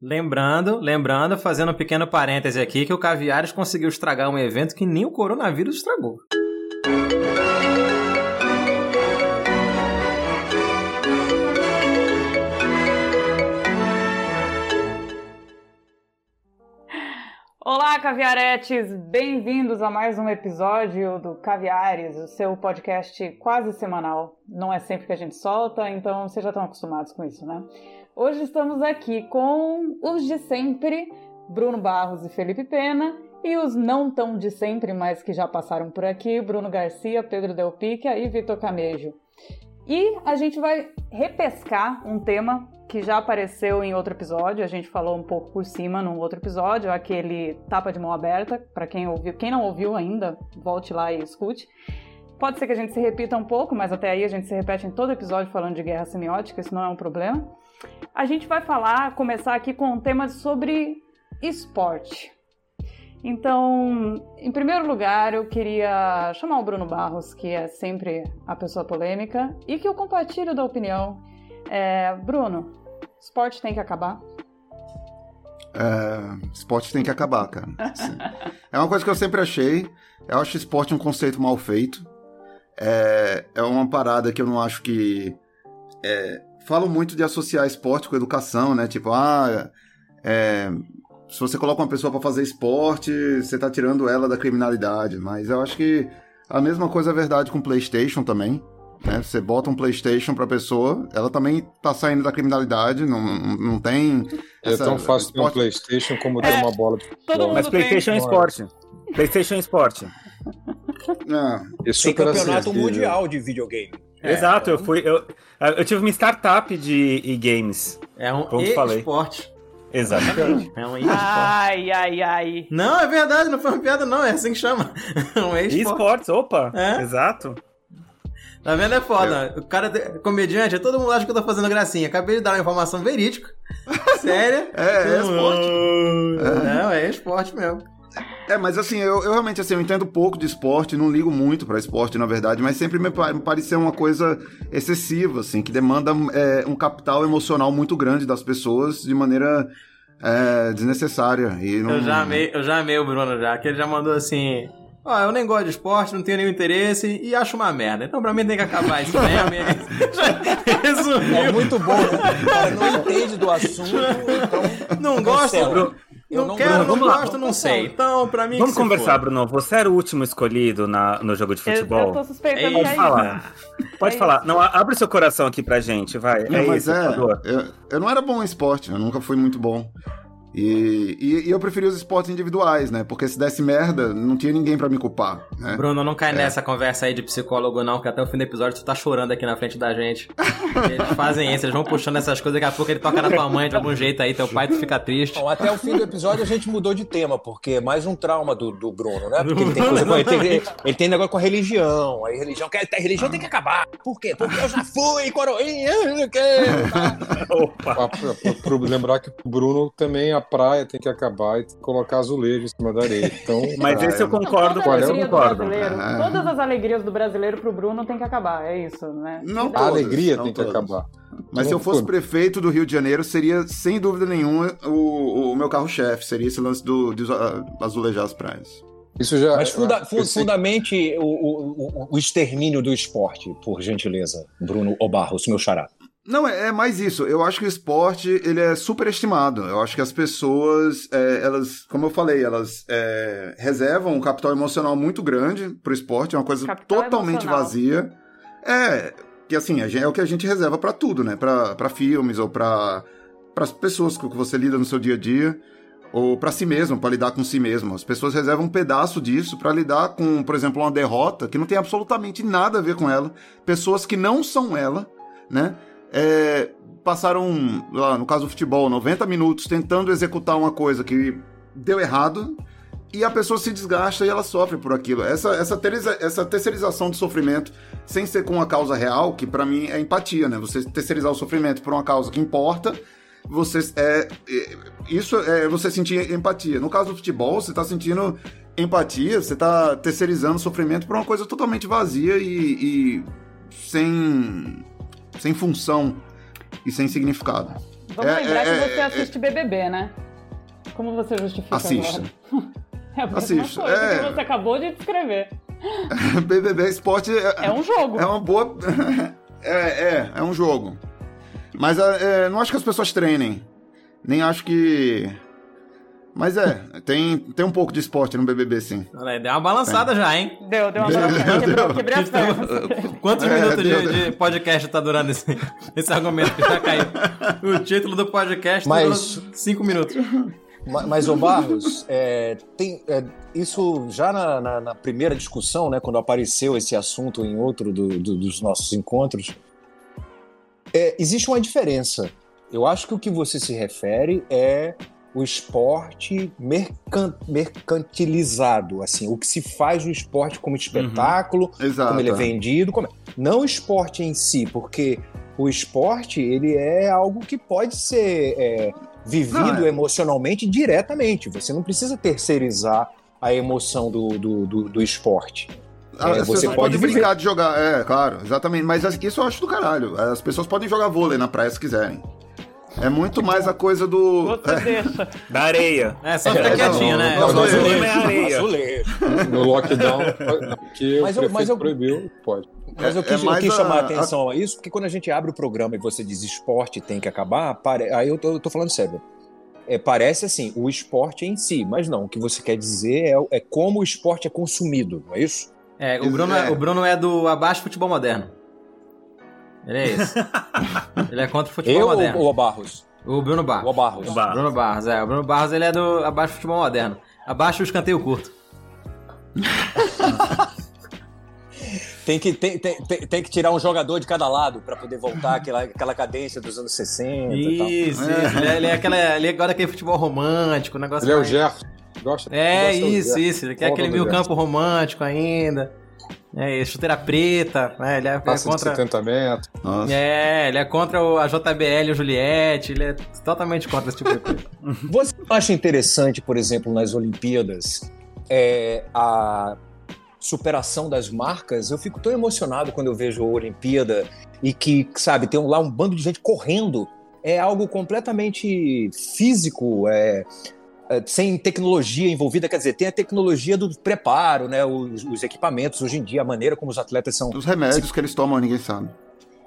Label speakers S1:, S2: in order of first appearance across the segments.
S1: Lembrando, lembrando, fazendo um pequeno parêntese aqui, que o Caviares conseguiu estragar um evento que nem o coronavírus estragou.
S2: Olá, caviaretes! Bem-vindos a mais um episódio do Caviares, o seu podcast quase semanal. Não é sempre que a gente solta, então vocês já estão acostumados com isso, né? Hoje estamos aqui com os de sempre, Bruno Barros e Felipe Pena, e os não tão de sempre, mas que já passaram por aqui, Bruno Garcia, Pedro Del Picchia e Vitor Camejo. E a gente vai repescar um tema que já apareceu em outro episódio, a gente falou um pouco por cima num outro episódio, aquele tapa de mão aberta, para quem ouviu, quem não ouviu ainda, volte lá e escute. Pode ser que a gente se repita um pouco, mas até aí a gente se repete em todo episódio falando de guerra semiótica, isso não é um problema. A gente vai falar, começar aqui com um tema sobre esporte. Então, em primeiro lugar, eu queria chamar o Bruno Barros, que é sempre a pessoa polêmica, e que eu compartilho da opinião. É, Bruno, esporte tem que acabar?
S3: É, esporte tem que acabar, cara. é uma coisa que eu sempre achei. Eu acho esporte um conceito mal feito. É, é uma parada que eu não acho que. É, falam muito de associar esporte com educação, né? Tipo, ah, é, se você coloca uma pessoa para fazer esporte, você tá tirando ela da criminalidade. Mas eu acho que a mesma coisa é verdade com PlayStation também. Né? Você bota um PlayStation pra pessoa, ela também tá saindo da criminalidade, não, não, não tem.
S4: É tão fácil ter um PlayStation como ter é, uma bola de
S5: futebol. Mas PlayStation é esporte. PlayStation é esporte.
S6: Ah, tem campeonato mundial de videogame.
S5: É, Exato, eu fui. Eu, eu tive uma startup de e-games.
S1: É um e-esporte.
S5: Exatamente.
S2: É um esporte. Ai, ai, ai.
S1: Não, é verdade, não foi uma piada, não. É assim que chama.
S5: É um e-esportes, opa. É? Exato.
S1: Tá vendo? É foda. É. O cara é comediante, todo mundo acha que eu tô fazendo gracinha. Acabei de dar uma informação verídica. Séria.
S3: é, é esporte.
S1: É, é esporte mesmo.
S3: É, mas assim, eu, eu, realmente assim, eu entendo pouco de esporte, não ligo muito para esporte, na verdade, mas sempre me, pareceu uma coisa excessiva, assim, que demanda é, um capital emocional muito grande das pessoas de maneira é, desnecessária. E não...
S1: eu, já amei, eu já amei o Bruno já, que ele já mandou assim. Ó, oh, eu nem gosto de esporte, não tenho nenhum interesse e acho uma merda. Então pra mim tem que acabar isso mesmo.
S6: Resumiu. É muito bom? O cara não entende do assunto, então.
S1: Não gosta, Bruno. Eu não, não quero, Bruno, não gosto, não sei. Então, pra mim.
S5: Vamos conversar, for. Bruno. Você era o último escolhido na, no jogo de futebol. Eu,
S2: eu tô suspeitando
S5: Pode falar. Pode é falar. Não, abre seu coração aqui pra gente, vai.
S3: Não, é mas isso, é. Eu, eu não era bom em esporte, eu nunca fui muito bom. E, e, e, eu preferi os esportes individuais, né? Porque se desse merda, não tinha ninguém para me culpar, né?
S1: Bruno, não cai é. nessa conversa aí de psicólogo, não, que até o fim do episódio tu tá chorando aqui na frente da gente. eles fazem isso, eles vão puxando essas coisas, daqui a pouco ele toca na tua mãe de algum jeito aí, teu pai tu fica triste.
S6: Bom, até o fim do episódio a gente mudou de tema, porque é mais um trauma do, do Bruno, né? Porque ele tem, coisa com, ele, tem, ele tem negócio com a religião, aí religião, quer, a religião tem que acabar. Por quê? Porque eu já fui coroinha, não quero.
S4: Opa! Pra, pra, lembrar que o Bruno também, a praia tem que acabar e colocar azulejo em cima da areia. Então,
S5: Mas esse eu concordo, com eu concordo.
S2: Ah. Todas as alegrias do brasileiro pro Bruno tem que acabar, é isso, né?
S4: Não a alegria não tem todas. que acabar.
S3: Mas se eu fosse prefeito do Rio de Janeiro, seria, sem dúvida nenhuma, o, o meu carro-chefe. Seria esse lance do, de azulejar as praias.
S6: Isso já, Mas funda, fundamente o, o, o, extermínio do esporte, por gentileza, Bruno Obarros, meu xará.
S3: Não, é, é, mais isso. Eu acho que o esporte ele é superestimado. Eu acho que as pessoas, é, elas, como eu falei, elas é, reservam um capital emocional muito grande pro esporte. É uma coisa capital totalmente emocional. vazia. É, que assim, é o que a gente reserva para tudo, né? Para filmes ou para as pessoas que você lida no seu dia a dia ou para si mesmo, para lidar com si mesmo. As pessoas reservam um pedaço disso para lidar com, por exemplo, uma derrota que não tem absolutamente nada a ver com ela. Pessoas que não são ela, né? É, passaram, lá, no caso do futebol, 90 minutos tentando executar uma coisa que deu errado e a pessoa se desgasta e ela sofre por aquilo. Essa, essa, essa terceirização do sofrimento, sem ser com uma causa real, que para mim é empatia, né? Você terceirizar o sofrimento por uma causa que importa, você é, é isso é você sentir empatia. No caso do futebol, você tá sentindo empatia, você tá terceirizando o sofrimento por uma coisa totalmente vazia e, e sem sem função e sem significado.
S2: Vamos
S3: É,
S2: lembrar
S3: é,
S2: que você
S3: é,
S2: assiste BBB, né? Como você justifica
S3: Assisto.
S2: agora? É a mesma
S3: Assisto,
S2: coisa
S3: é.
S2: que você acabou de descrever.
S3: BBB Esporte é,
S2: É um jogo.
S3: é uma boa. é, é, é um jogo. Mas é, é, não acho que as pessoas treinem. Nem acho que. Mas é, tem, tem um pouco de esporte no BBB, sim.
S1: Deu uma balançada já, hein?
S2: Deu, deu uma
S3: Deu,
S2: balançada, quebrou,
S3: deu.
S2: quebrei as pernas.
S1: Quantos
S3: É,
S1: minutos
S3: deu,
S1: de,
S3: deu.
S1: de podcast tá durando esse, esse argumento que já caiu? O título do podcast
S6: Mas-
S1: durou cinco minutos.
S6: Ma- Mas, ô Barros, é, tem, é, isso já na, na- na primeira discussão, né, quando apareceu esse assunto em outro do- do- dos nossos encontros, é, existe uma diferença. Eu acho que o que você se refere é o esporte mercan- mercantilizado, assim, o que se faz o esporte como espetáculo,
S3: Exato.
S6: como ele é vendido, como... não o esporte em si, porque o esporte ele é algo que pode ser é, vivido
S3: Não, é.
S6: emocionalmente diretamente. Você não precisa terceirizar a emoção do, do, do, do esporte.
S3: Ah,
S6: É,
S3: As
S6: você
S3: pessoas
S6: pode
S3: podem
S6: viver.
S3: brincar de jogar, é, claro, exatamente. Mas isso eu acho do caralho. As pessoas podem jogar vôlei na praia se quiserem. É muito mais a coisa do.
S2: Você deixa.
S5: Da areia.
S1: É, só ficar
S3: É,
S1: quietinho,
S3: não,
S1: né?
S3: não,
S5: O
S3: não,
S5: problema é areia.
S4: No lockdown, que
S6: Mas
S4: o
S6: eu- mas eu-
S4: proibiu, pode.
S6: Mas eu
S3: É-
S6: quis,
S3: é
S6: eu quis chamar a
S3: a-
S6: atenção a isso, porque quando a gente abre o programa e você diz esporte tem que acabar, pare... aí eu tô, eu tô falando sério. É, parece assim, o esporte em si, mas não, o que você quer dizer é, é como o esporte é consumido, não é isso?
S1: É, o Bruno é,
S3: É.
S1: o Bruno é do Abaixo Futebol Moderno. Ele é esse. Ele é contra o futebol
S6: eu
S1: moderno.
S6: ou o Barros?
S1: O Bruno Barros.
S6: O Barros.
S5: O Barros.
S1: Bruno Barros, é. O Bruno Barros ele é do Abaixo Futebol Moderno. Abaixo o escanteio curto.
S6: Tem que, tem, tem, tem, tem que tirar um jogador de cada lado pra poder voltar àquela, àquela cadência dos anos 60 e tal.
S1: Isso, isso. Ele é, ele é aquela. Ele gosta daquele futebol romântico, negócio.
S4: Ele é o
S1: mais-
S4: Gerson. Gosta,
S1: É,
S4: gosta do
S1: isso, isso. Ele quer aquele meio
S4: do
S1: campo romântico ainda. É, isso, chuteira preta, né? Ele é, é
S4: Passa de
S1: contra.
S4: 70 metros.
S3: Nossa.
S1: É, ele é contra o- a JBL e o Juliette, ele é totalmente contra esse tipo de coisa.
S6: Você não acha interessante, por exemplo, nas Olimpíadas, é, a superação das marcas? Eu fico tão emocionado quando eu vejo a Olimpíada e que, sabe, tem lá um bando de gente correndo. É algo completamente físico, é, é, sem tecnologia envolvida. Quer dizer, tem a tecnologia do preparo, né? Os, os equipamentos, hoje em dia, a maneira como os atletas são.
S3: Os remédios que eles tomam, ninguém sabe.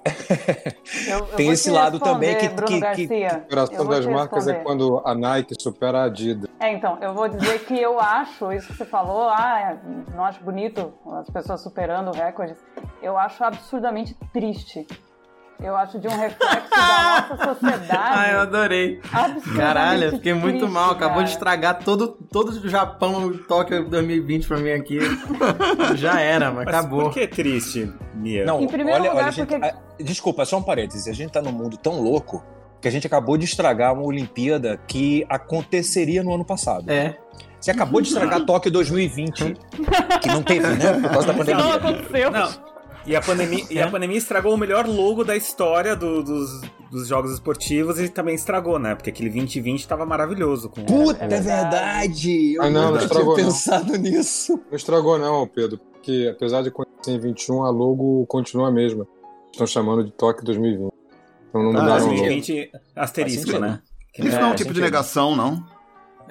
S2: Eu- eu
S6: Tem esse lado também que-
S2: Bruno
S6: que-
S2: Garcia.
S4: A superação das marcas é
S2: responder.
S4: quando a Nike supera a Adidas.
S2: É, então, eu vou dizer que eu acho, isso que você falou, ah, não acho bonito as pessoas superando recordes. Eu acho absurdamente triste. Eu acho de um reflexo da nossa sociedade.
S1: Ah, eu adorei. Caralho, fiquei muito
S2: triste,
S1: mal. Acabou
S2: cara.
S1: de estragar todo, todo o Japão, Tóquio 2020 pra mim aqui. Já era, mas
S5: Mas
S1: acabou.
S5: por que triste, Mia?
S6: Não,
S2: Em primeiro
S6: olha,
S2: lugar,
S6: olha, gente,
S2: porque-
S6: a- desculpa, só um parêntese. A gente tá num mundo tão louco que a gente acabou de estragar uma Olimpíada que aconteceria no ano passado.
S1: É.
S6: Você acabou de estragar Tóquio 2020, que não teve, né? Por causa da
S2: Não
S6: pandemia.
S2: aconteceu.
S5: Não. E a pandemia, e a pandemia estragou o melhor logo da história do- dos, dos jogos esportivos e também estragou, né? Porque aquele 2020 tava maravilhoso. Com...
S6: Puta,
S2: É
S6: é
S2: verdade.
S6: Eu
S4: Ah, não, não estragou,
S6: tinha
S4: não.
S6: pensado nisso.
S4: Não estragou não, Pedro, porque apesar de acontecer em 21, a logo continua a mesma. Estão chamando de Tóquio 2020. Então não
S3: Ah,
S4: mudaram logo.
S5: 2020 asterisco, né?
S3: Isso
S1: É,
S3: não é um tipo de negação, não.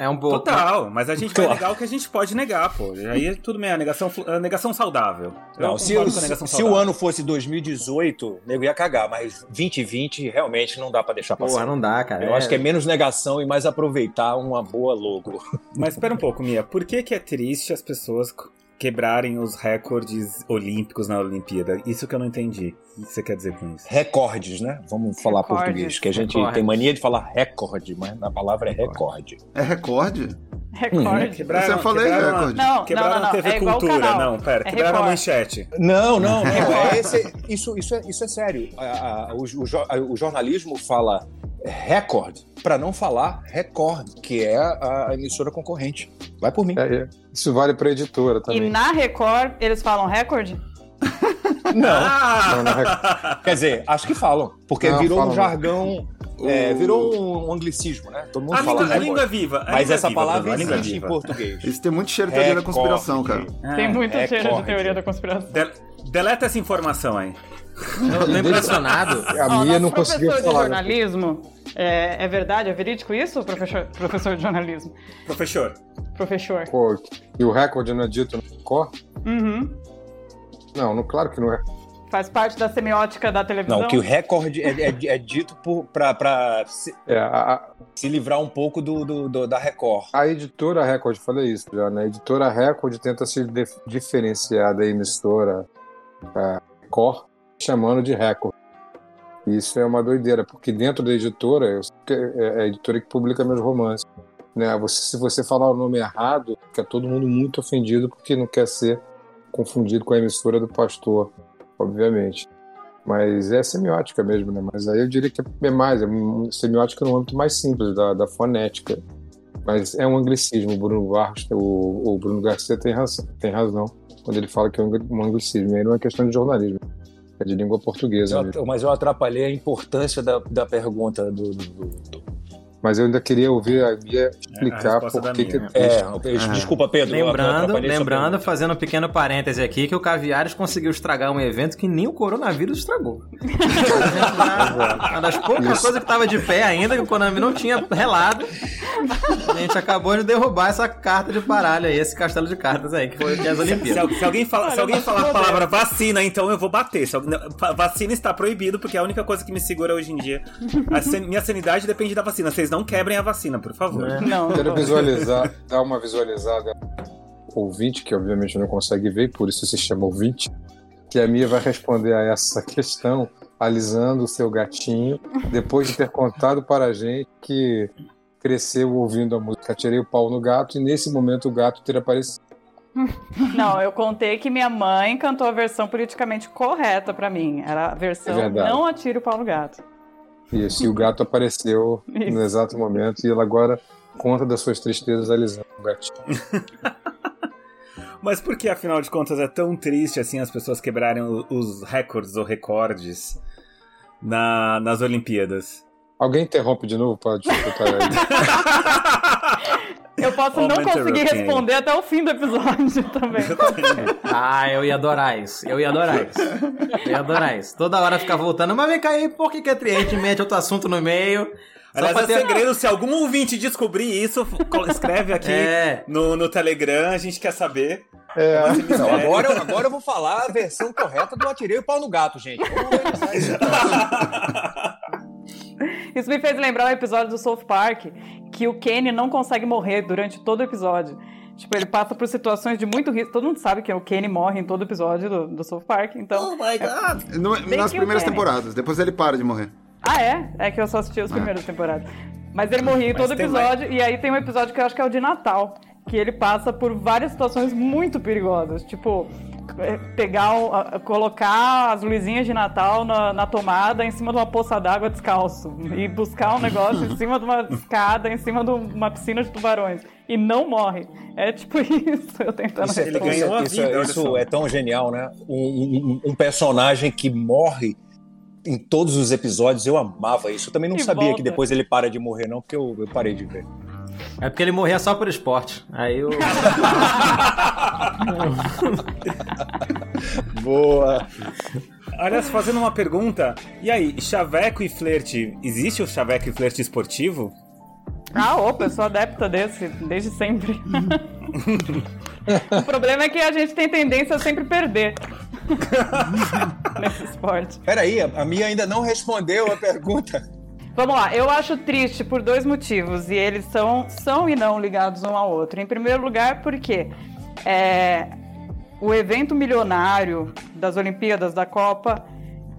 S1: É um pouco.
S5: Total, mas a gente
S6: Claro.
S5: vai negar o que a gente pode negar, pô. Aí é tudo bem, a negação, a negação saudável. Eu
S6: Não, se,
S5: negação
S6: se o
S5: saudável.
S6: ano fosse 2018, o nego ia cagar, mas 2020 realmente não dá pra deixar
S1: Porra,
S6: passar.
S1: não dá, cara.
S6: Eu acho que é menos negação e mais aproveitar uma boa logo.
S5: Mas espera um pouco, Mia. Por que, que é triste as pessoas quebrarem os recordes olímpicos na Olimpíada? Isso que eu não entendi. O que você quer dizer com isso?
S6: Recordes, né? Vamos falar
S2: Recordes.
S6: português, que a gente
S1: Recordes.
S6: tem mania de falar recorde, mas a palavra é recorde.
S3: É recorde?
S2: Recorde.
S5: Quebraram,
S3: Você falei
S5: quebraram a-
S3: recorde.
S2: Não,
S5: Quebraram
S2: não, não,
S5: a
S2: não.
S5: TV
S2: É igual o
S5: Cultura.
S2: canal.
S5: Não, pera,
S2: É
S5: quebraram a
S2: Record.
S5: manchete.
S6: Não, não, não. é esse- isso, isso, é, isso é sério. A- a- o, o o jornalismo fala recorde para não falar recorde, que é a, a emissora concorrente. Vai por mim.
S4: É, é. Isso vale pra editora
S2: E
S4: também.
S2: na Record, eles falam recorde?
S6: Não.
S5: Ah!
S4: Não,
S6: Quer dizer, acho que falam, porque
S4: Não,
S6: virou
S4: falam
S6: um
S4: não.
S6: É, virou um anglicismo, né? Todo mundo
S5: A
S6: fala
S5: língua, a língua é viva. a
S6: Mas
S5: língua é
S6: essa
S5: viva,
S6: palavra
S5: Bruno, a língua é
S6: existe em
S5: viva.
S6: português.
S3: Isso tem muito cheiro de teoria da
S6: Recorde.
S3: conspiração, cara.
S5: Ah,
S2: Tem muito cheiro de teoria da conspiração.
S5: de- deleta essa informação aí.
S1: Eu tô impressionado.
S4: A Mia
S2: nosso
S4: não conseguiu
S2: professor de
S4: falar. né?
S2: jornalismo, É, é verdade, é verídico isso, professor, professor de jornalismo?
S5: Professor.
S2: Professor.
S4: Pô, e o recorde não é dito no cor?
S2: Uhum.
S4: Não, no, claro que não é.
S2: Faz parte da semiótica da televisão?
S6: Não, que o recorde é, é, é dito para se,
S4: É, a,
S6: se livrar um pouco do, do- do- da Record.
S4: a editora Record, falei isso já, né? A editora Record tenta se dif- diferenciar da emissora a Record, chamando de Record. Isso é uma doideira, porque dentro da editora, eu que é a editora que publica meus romances. Né? Você, se você falar o nome errado, fica todo mundo muito ofendido porque não quer ser confundido com a emissora do pastor, obviamente. Mas é semiótica mesmo, né? Mas aí eu diria que é mais, é um- semiótica no âmbito mais simples, da, da fonética. Mas é um anglicismo, o Bruno Barros, o, o Bruno Garcia tem razão, tem razão quando ele fala que é um angli- anglicismo. Aí não é questão de jornalismo, é de língua portuguesa
S6: Eu- mas eu atrapalhei a importância da, da pergunta do- do- do-
S4: Mas eu ainda queria ouvir a Bia
S5: É, a
S4: explicar por que que
S5: minha.
S6: É,
S3: Ah.
S6: desculpa, Pedro.
S1: Lembrando, lembrando, fazendo um pequeno parêntese aqui, que o Caviares conseguiu estragar um evento que nem o coronavírus estragou. Uma das poucas
S4: Isso.
S1: coisas que tava de pé ainda, que o coronavírus não tinha relado. A gente acabou de derrubar essa carta de baralho aí, esse castelo de cartas aí, que foi que é as
S5: Se,
S1: Olimpíadas.
S5: al- se alguém, fala, se alguém falar a palavra vacina, então eu vou bater. Se vacina está proibido, porque é a única coisa que me segura hoje em dia. A minha sanidade depende da vacina. Vocês não quebrem a vacina, por favor.
S1: É.
S2: Não,
S4: Quero visualizar, dar uma visualizada ouvinte, que obviamente não consegue ver, por isso se chama ouvinte, que a Mia vai responder a essa questão alisando o seu gatinho, depois de ter contado para a gente que cresceu ouvindo a música Tirei o Pau no Gato, e nesse momento o gato ter aparecido.
S2: Não, eu contei que minha mãe cantou a versão politicamente correta pra mim. Era a versão
S4: É.
S2: Não Atire o Pau no Gato.
S4: Isso, e o gato apareceu
S2: Isso.
S4: no exato momento, e ela agora conta das suas tristezas alisando o gatinho.
S5: Mas por que, afinal de contas, é tão triste assim as pessoas quebrarem os recordes ou recordes na- nas Olimpíadas?
S4: Alguém interrompe de novo para disputar aí.
S2: Eu posso não conseguir responder até o fim do episódio também.
S1: Ah, eu ia adorar isso. Eu ia adorar isso. Eu ia adorar isso. Toda hora ficar voltando. Mas vem cá aí, por que, que a gente mete outro assunto no meio? Só
S5: Aliás, é
S1: ter-
S5: segredo, se algum ouvinte descobrir isso, escreve aqui
S1: É.
S5: no, no Telegram, a gente quer saber.
S4: É,
S6: Não, agora, eu- agora eu vou falar a versão correta do Atirei o Pau no Gato, gente. Isso.
S2: Me fez lembrar um episódio do South Park que o Kenny não consegue morrer durante todo o episódio. Tipo, ele passa por situações de muito risco. Todo mundo sabe que o Kenny morre em todo episódio do, do South Park, então.
S1: Oh my god.
S3: No-
S2: Bem
S3: nas primeiras temporadas, depois ele para de morrer.
S2: Ah, é? É que eu só assisti as primeiras temporadas. Mas ele morria em todo episódio, e aí tem um episódio que eu acho que é o de Natal, que ele passa por várias situações muito perigosas. Tipo, é, pegar, colocar as luzinhas de Natal na, na tomada em cima de uma poça d'água descalço. E buscar um negócio em cima de uma escada, em cima de uma piscina de tubarões. E não morre. É tipo isso, eu tentando
S6: Isso, é,
S5: Ele ganhou a
S6: isso-
S5: vida,
S6: isso
S5: só.
S6: é tão genial, né? Um, um- um personagem que morre em todos os episódios, eu amava isso. Eu também não
S2: E
S6: sabia
S2: volta.
S6: que depois ele para de morrer, não, porque eu, eu parei de ver.
S1: É porque ele morria só por esporte. Aí eu.
S6: Boa!
S5: Aliás, fazendo uma pergunta, e aí, chaveco e flerte, existe o chaveco e flerte esportivo?
S2: Ah, opa, eu sou adepta desse, desde sempre. o problema é que a gente tem tendência a sempre perder. Nesse esporte.
S6: Peraí, a, a Mia ainda não respondeu a pergunta.
S2: Vamos lá, eu acho triste por dois motivos, e eles são, são e não ligados um ao outro. Em primeiro lugar, porque é, o evento milionário das Olimpíadas da Copa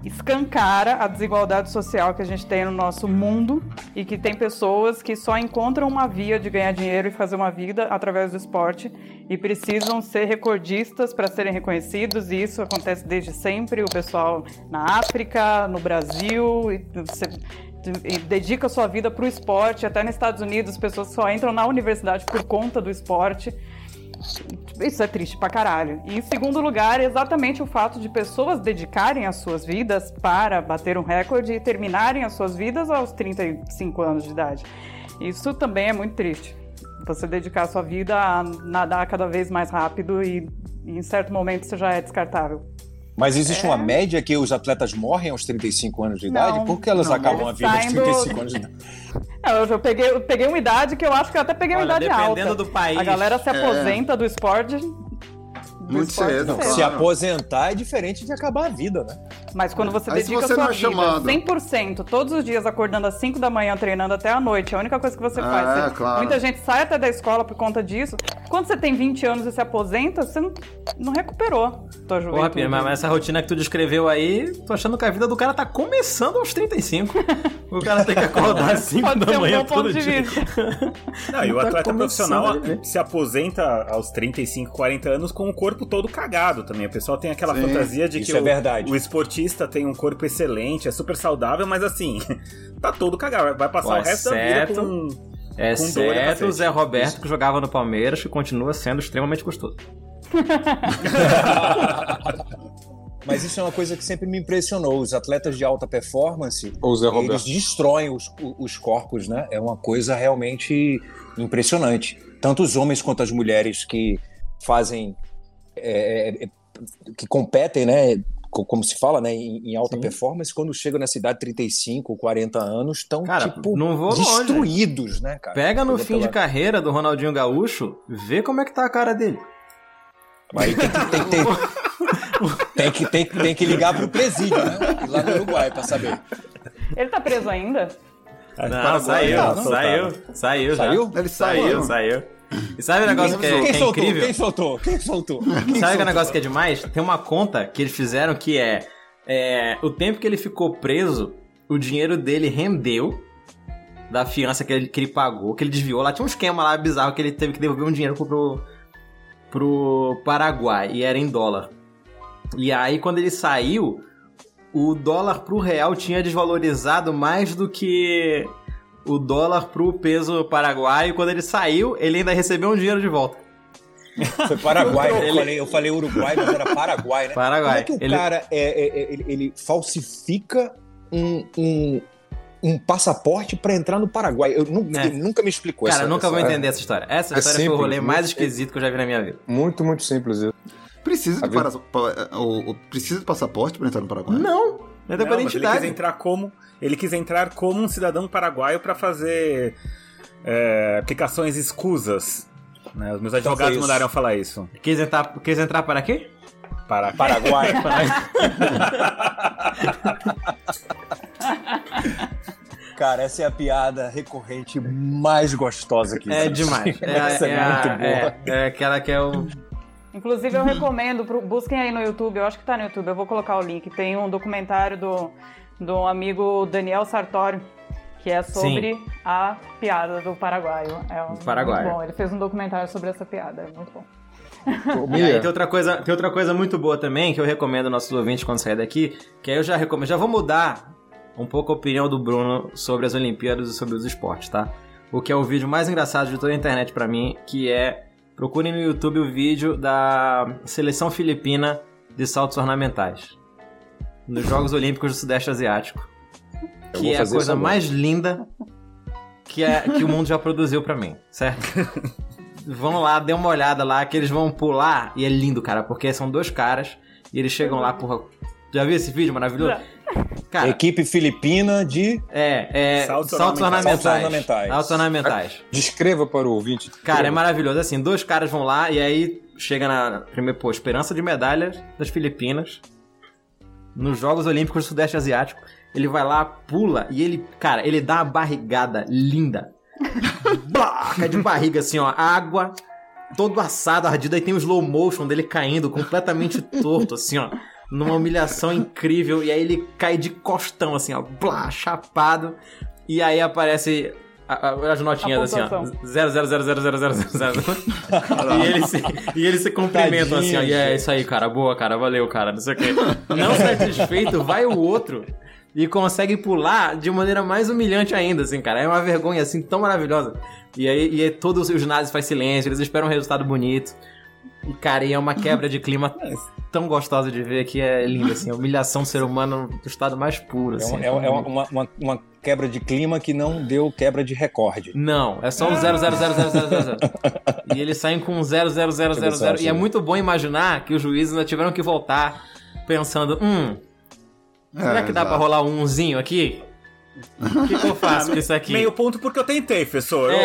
S2: escancara a desigualdade social que a gente tem no nosso mundo e que tem pessoas que só encontram uma via de ganhar dinheiro e fazer uma vida através do esporte e precisam ser recordistas para serem reconhecidos. E isso acontece desde sempre. O pessoal na África no Brasil e você dedica sua vida para o esporte. Até nos Estados Unidos as pessoas só entram na universidade por conta do esporte isso é triste pra caralho. E em segundo lugar, exatamente o fato de pessoas dedicarem as suas vidas para bater um recorde e terminarem as suas vidas aos 35 anos de idade. Isso também é muito triste. Você dedicar a sua vida a nadar cada vez mais rápido e em certo momento você já é descartável.
S6: Mas existe
S2: É.
S6: uma média que os atletas morrem aos 35 anos de idade?
S2: Não.
S6: Por que elas
S3: Não,
S6: acabam a vida aos
S2: saem do-
S6: 35 anos de idade?
S2: Eu, já peguei, eu peguei uma idade que eu acho que eu até peguei uma
S1: Olha,
S2: idade
S1: dependendo
S2: alta.
S1: do país.
S2: A galera se
S3: É.
S2: aposenta do esporte.
S3: Muito cedo, claro.
S6: Se aposentar é diferente de acabar a vida, né?
S2: Mas quando você
S3: Aí
S2: dedica
S3: você
S2: a sua
S3: é
S2: vida
S3: chamado.
S2: 100%, todos os dias acordando às 5 da manhã, treinando até a noite, a única coisa que você
S3: É,
S2: faz. Você-
S3: claro.
S2: Muita gente sai até da escola por conta disso. Quando você tem 20 anos e se aposenta, você não, não recuperou tua juventude.
S1: Pia, mas essa rotina que tu descreveu aí, tô achando que a vida do cara tá começando aos 35. o cara tem que acordar às 5
S2: Pode
S1: da
S2: um
S1: manhã
S2: ponto
S1: todo
S2: de
S1: dia.
S2: vista.
S5: Não, e o
S1: Tá
S5: atleta profissional
S1: viver.
S5: se aposenta aos 35, 40 anos com o corpo todo cagado também. O pessoal tem aquela
S3: Sim,
S5: fantasia de que
S6: é
S5: o,
S6: verdade.
S5: o esportista tem um corpo excelente, é super saudável, mas assim, tá todo cagado. Vai passar
S1: Pô,
S5: o resto da vida
S1: exceto-
S5: com.
S1: Exceto
S5: e
S1: o. Zé Roberto, que jogava no Palmeiras, que continua sendo extremamente gostoso.
S6: Mas isso é uma coisa que sempre me impressionou. Os atletas de alta performance, eles destroem os, os corpos, né? É uma coisa realmente impressionante. Tanto os homens quanto as mulheres que fazem, é, é, que competem, né? co- Como se fala, né? Em, em alta
S1: Sim.
S6: performance, quando chegam nessa idade 35, 40 anos, estão
S1: Cara,
S6: tipo
S1: não vou longe.
S6: destruídos, né, cara?
S1: Pega no fim de
S6: pela-
S1: carreira do Ronaldinho Gaúcho, vê como é que tá a cara dele.
S6: Mas tem que, tem, tem, tem que, tem, tem que ligar pro presídio, né? Lá no Uruguai pra saber.
S2: Ele tá preso ainda?
S1: Não,
S5: Paraguai,
S1: saiu,
S5: tá,
S1: saiu, saiu, já.
S6: Saiu?
S3: Ele
S1: Saiu,
S3: saiu.
S1: saiu. E sabe o negócio que é,
S6: Quem
S1: que é
S6: soltou?
S1: incrível?
S6: Quem soltou? Quem soltou?
S1: Sabe que o negócio que é demais? Tem uma conta que eles fizeram que é, é, o tempo que ele ficou preso, o dinheiro dele rendeu da fiança que ele, que ele pagou, que ele desviou. Lá tinha um esquema lá bizarro que ele teve que devolver um dinheiro pro, pro Paraguai e era em dólar. E aí quando ele saiu, o dólar pro real tinha desvalorizado mais do que o dólar pro peso paraguaio. Quando ele saiu, ele ainda recebeu um dinheiro de volta.
S6: Foi Paraguai, eu
S1: Ele-
S6: falei, eu falei Uruguai, mas era Paraguai, né?
S1: Paraguai.
S6: Como é que o
S1: Ele-
S6: cara é, é, é, ele, ele falsifica um, um, um passaporte pra entrar no Paraguai? Eu
S1: É.
S6: nunca me explicou
S1: Cara,
S6: essa
S1: nunca vou
S6: essa-
S1: entender essa história. Essa
S4: É
S1: história foi o
S4: simples,
S1: rolê
S4: muito
S1: mais
S4: simples.
S1: esquisito que eu já vi na minha vida.
S4: Muito, muito simples isso.
S3: Precisa de, para- pa- o- o- precisa de passaporte pra entrar no Paraguai?
S1: Não, é da
S5: Não, mas ele quis entrar como ele quis entrar como um cidadão paraguaio pra fazer é, aplicações escusas. né? Os meus
S6: Então
S5: advogados
S6: isso.
S5: mandaram falar isso.
S1: Quis entrar, quis entrar para quê?
S5: Para
S6: Paraguai. Cara, essa é a piada recorrente mais gostosa que
S1: É
S6: existe.
S1: demais. É,
S6: Essa é,
S1: é a-
S6: muito boa.
S1: é- é aquela que é o.
S2: Inclusive, eu recomendo, pro- busquem aí no YouTube, eu acho que tá no YouTube, eu vou colocar o link. Tem um documentário do, do amigo Daniel Sartório, que é sobre a piada do paraguaio. É um,
S1: Paraguaio.
S2: muito bom. Ele fez um documentário sobre essa piada, é muito bom.
S4: Ô,
S1: E aí tem outra, coisa, tem outra coisa muito boa também que eu recomendo aos nossos ouvintes quando sair daqui, que aí eu já recomendo. Já vou mudar um pouco a opinião do Bruno sobre as Olimpíadas e sobre os esportes, tá? O que é o vídeo mais engraçado de toda a internet pra mim, que é. Procurem no YouTube o vídeo da seleção filipina de saltos ornamentais. Nos Jogos Olímpicos do Sudeste Asiático.
S6: Eu
S1: Que é a coisa mais linda que, é, que o mundo já produziu pra mim, certo? Vão lá, dê uma olhada lá, que eles vão pular, e é lindo, cara, porque são dois caras, e eles chegam lá, porra. Já viu esse vídeo maravilhoso? Cara,
S6: Equipe filipina de.
S1: é, é.
S5: Saltos
S1: Saltos,
S5: ornamentais.
S1: ornamentais.
S6: Saltos ornamentais.
S1: Saltos ornamentais.
S4: descreva para o ouvinte.
S1: Cara, é maravilhoso. Assim, dois caras vão lá e aí chega na. Primeiro, pô, esperança de medalha das Filipinas. Nos Jogos Olímpicos do Sudeste Asiático. Ele vai lá, pula e ele, cara, ele dá uma barrigada linda. Blaca de barriga, assim, ó. Água, todo assado, ardido. Aí tem o slow motion dele caindo, completamente torto, assim, ó. Numa humilhação incrível. E aí ele cai de costão, assim, ó. Blá, chapado. E aí aparece a- a- as notinhas, assim, ó.
S2: pontuação.
S1: 0,0000000. e eles se, e eles se cumprimentam, assim, ó. E é isso aí, cara. Boa, cara. Valeu, cara. Não sei o quê. Não satisfeito, vai o outro e consegue pular de maneira mais humilhante ainda, assim, cara. É uma vergonha, assim, tão maravilhosa. E aí, e aí todo o ginásio faz silêncio, eles esperam um resultado bonito. E, cara, e é uma quebra de clima tão gostosa de ver que é lindo, assim. A humilhação do ser humano no estado mais puro,
S6: É,
S1: assim.
S6: é um- é uma, uma- uma quebra de clima que não deu quebra de recorde.
S1: Não, é só um 0,00000. E eles saem com um 0,0000. E é muito bom imaginar que os juízes ainda tiveram que voltar pensando, hum, será
S3: É,
S1: que dá pra
S3: exato.
S1: rolar um umzinho aqui? O que, que eu faço com isso aqui?
S5: Meio ponto porque eu tentei, professor.
S1: É,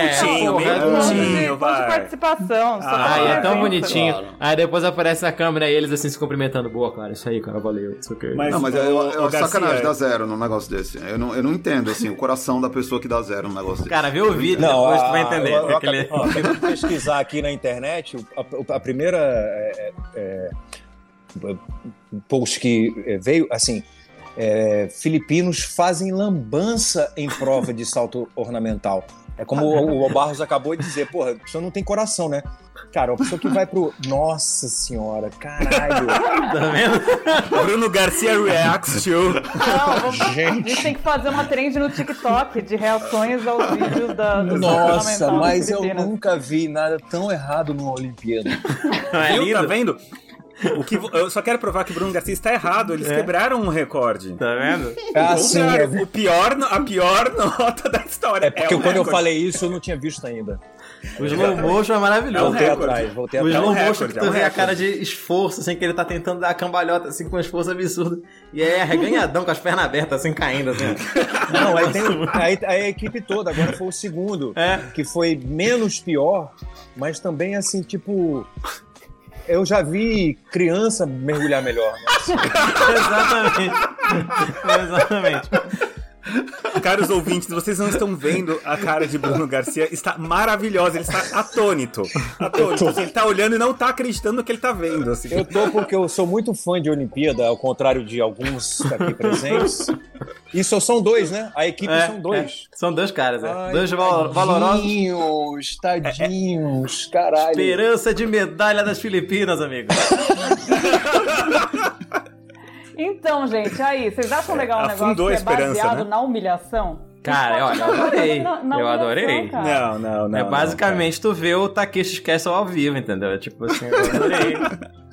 S5: meio pontinho,
S1: porra,
S5: meio
S1: é
S2: Ponto de-
S5: pontinho,
S2: ponto de
S5: vai.
S2: participação. só
S5: Ah,
S1: é tão bonitinho.
S6: Claro.
S1: Aí depois aparece a câmera e eles assim se cumprimentando. Boa, cara, isso aí, cara, valeu. Isso aqui.
S5: Mas-
S3: Não, mas
S5: o-
S3: eu,
S5: o
S3: eu,
S5: Garcia-
S3: sacanagem dar zero num negócio desse. Eu não, eu não entendo, assim, o coração da pessoa que dá zero num negócio desse.
S1: Cara, vê o vídeo,
S6: Não,
S1: depois
S6: a-
S1: tu vai entender.
S6: Eu, eu,
S1: Aquele-
S6: ó, eu pesquisar aqui na internet, a, a primeira é, é, post que é, veio, assim, é, filipinos fazem lambança em prova de salto ornamental. É como o, o Barros acabou de dizer, porra, a pessoa não tem coração, né? Cara, a pessoa que vai pro. Nossa senhora, caralho!
S1: Tá vendo?
S5: Bruno Garcia reacts to.
S2: Não, vamos- a
S6: Gente.
S2: gente tem que fazer uma trend no TikTok de reações aos vídeos da, do
S6: Nossa, mas eu nunca vi nada tão errado numa Olimpíada.
S1: Não é?
S5: Tá
S1: lindo?
S5: vendo? O que, eu só quero provar que o Bruno Garcia está errado. Eles
S1: É.
S5: quebraram um recorde.
S1: Tá vendo?
S6: Ah, sim, é,
S5: o pior, a pior nota da história.
S6: é porque
S5: um
S6: quando eu
S5: recorde.
S6: falei isso eu não tinha visto ainda.
S1: O slow motion é maravilhoso.
S6: Voltei
S5: recorde.
S6: atrás, voltei
S1: O
S5: É um
S6: atrás.
S1: slow motion que
S5: é
S1: tu
S5: um
S1: vê a cara de esforço, assim, que ele tá tentando dar a cambalhota, assim, com um esforço absurdo. E aí é arreganhadão, com as pernas abertas, assim, caindo, assim.
S6: Não, aí tem aí, aí a equipe toda, agora foi o segundo,
S1: É.
S6: que foi menos pior, mas também assim, tipo. Eu já vi criança mergulhar melhor. né?
S1: Exatamente. Exatamente.
S5: Caros ouvintes, vocês não estão vendo a cara de Bruno Garcia. Está maravilhosa, ele está atônito. Atônito. Assim, ele está olhando e não está acreditando no que ele está vendo. Assim.
S6: Eu tô porque eu sou muito fã de Olimpíada, ao contrário de alguns aqui presentes. E só são dois, né? A equipe
S1: É,
S6: são dois.
S1: São dois caras, é.
S6: Ai,
S1: dois val valorosos.
S6: Tadinhos, tadinhos, caralho.
S1: Esperança de medalha das Filipinas, amigo.
S2: Então, gente, aí, vocês acham legal um negócio que
S5: a
S2: é
S5: esperança,
S2: baseado
S5: né?
S2: na humilhação?
S1: Cara, olha, eu adorei.
S2: Na- na
S1: Eu adorei.
S2: cara.
S5: Não, não, não.
S1: é
S5: não,
S1: basicamente tu vê o Takeshi Castle ao vivo, entendeu? É tipo assim, eu adorei.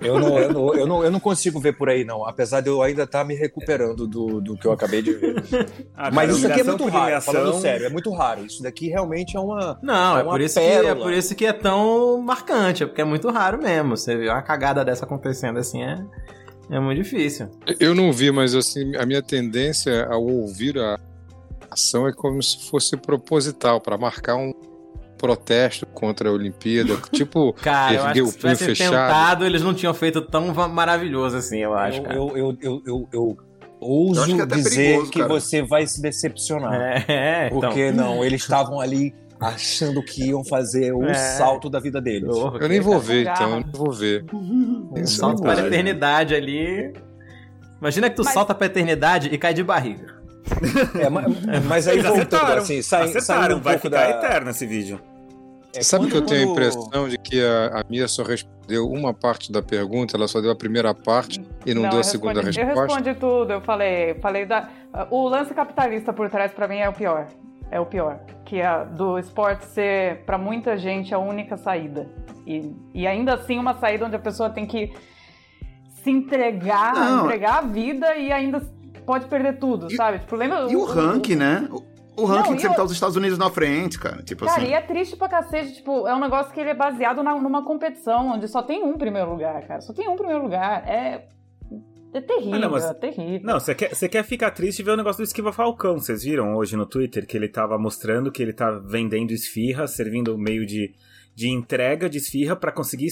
S6: Eu não, eu, não, eu, não, eu não consigo ver por aí, não. Apesar de eu ainda estar me recuperando do, do que eu acabei de ver.
S5: Ah,
S6: Mas
S5: cara,
S6: isso aqui é muito raro,
S5: humilhação-
S6: falando sério, é muito raro. Isso daqui realmente é uma.
S1: Não, é
S6: É uma
S1: por, isso que, é por isso que é tão marcante, é porque é muito raro mesmo. Você vê uma cagada dessa acontecendo assim, é, é muito difícil.
S4: Eu não vi, mas assim, a minha tendência ao ouvir a ação é como se fosse proposital, para marcar um protesto contra a Olimpíada. Tipo,
S1: Cara, eu acho que
S4: o
S1: se
S4: punho
S1: tivessem
S4: fechado.
S1: tentado, eles não tinham feito tão maravilhoso assim, eu acho,
S6: Eu,
S1: cara.
S6: eu, eu, eu, eu, eu
S3: Eu
S6: ouso
S3: é
S6: dizer
S3: perigoso,
S6: que
S3: cara.
S6: você vai se decepcionar.
S1: É, então.
S6: Porque não, eles estavam ali achando que iam fazer o
S1: É.
S6: salto da vida deles.
S1: Porra,
S4: Eu nem vou ver, então, eu não vou ver.
S1: Um salto
S4: não
S1: para a eternidade ali. Imagina que tu
S2: Mas-
S1: salta pra eternidade e cai de barriga.
S6: É, mas, mas aí voltando,
S5: acertaram,
S6: assim, sai, saindo um
S5: vai
S6: pouco
S5: ficar
S6: da...
S5: eterno esse vídeo.
S6: É,
S4: Sabe que eu tenho a impressão de que a, a Mia só respondeu uma parte da pergunta, ela só deu a primeira parte e não, deu
S2: eu
S4: a segunda
S2: respondi, Eu
S4: resposta?
S2: respondi tudo, eu falei, falei da. O lance capitalista por trás pra mim é o pior. É o pior. Que é do esporte ser, pra muita gente, a única saída. E, e ainda assim uma saída onde a pessoa tem que se entregar,
S3: Não.
S2: entregar a vida e ainda pode perder tudo,
S3: E-
S2: sabe? Tipo, lembra
S3: E o ranking, né? O, o ranking
S2: Não,
S3: que sempre
S2: o-
S3: tá os Estados Unidos na frente, cara. Tipo
S2: Cara,
S3: assim.
S2: e é triste pra cacete, tipo, é um negócio que ele é baseado na- numa competição onde só tem um primeiro lugar, cara. Só tem um primeiro lugar. É. É terrível,
S5: Ah, não, mas-
S2: é terrível.
S5: Não, você quer, você quer ficar triste e ver o negócio do Esquiva Falcão. Vocês viram hoje no Twitter que ele tava mostrando que ele tá vendendo esfirra, servindo meio de, de entrega de esfirra pra conseguir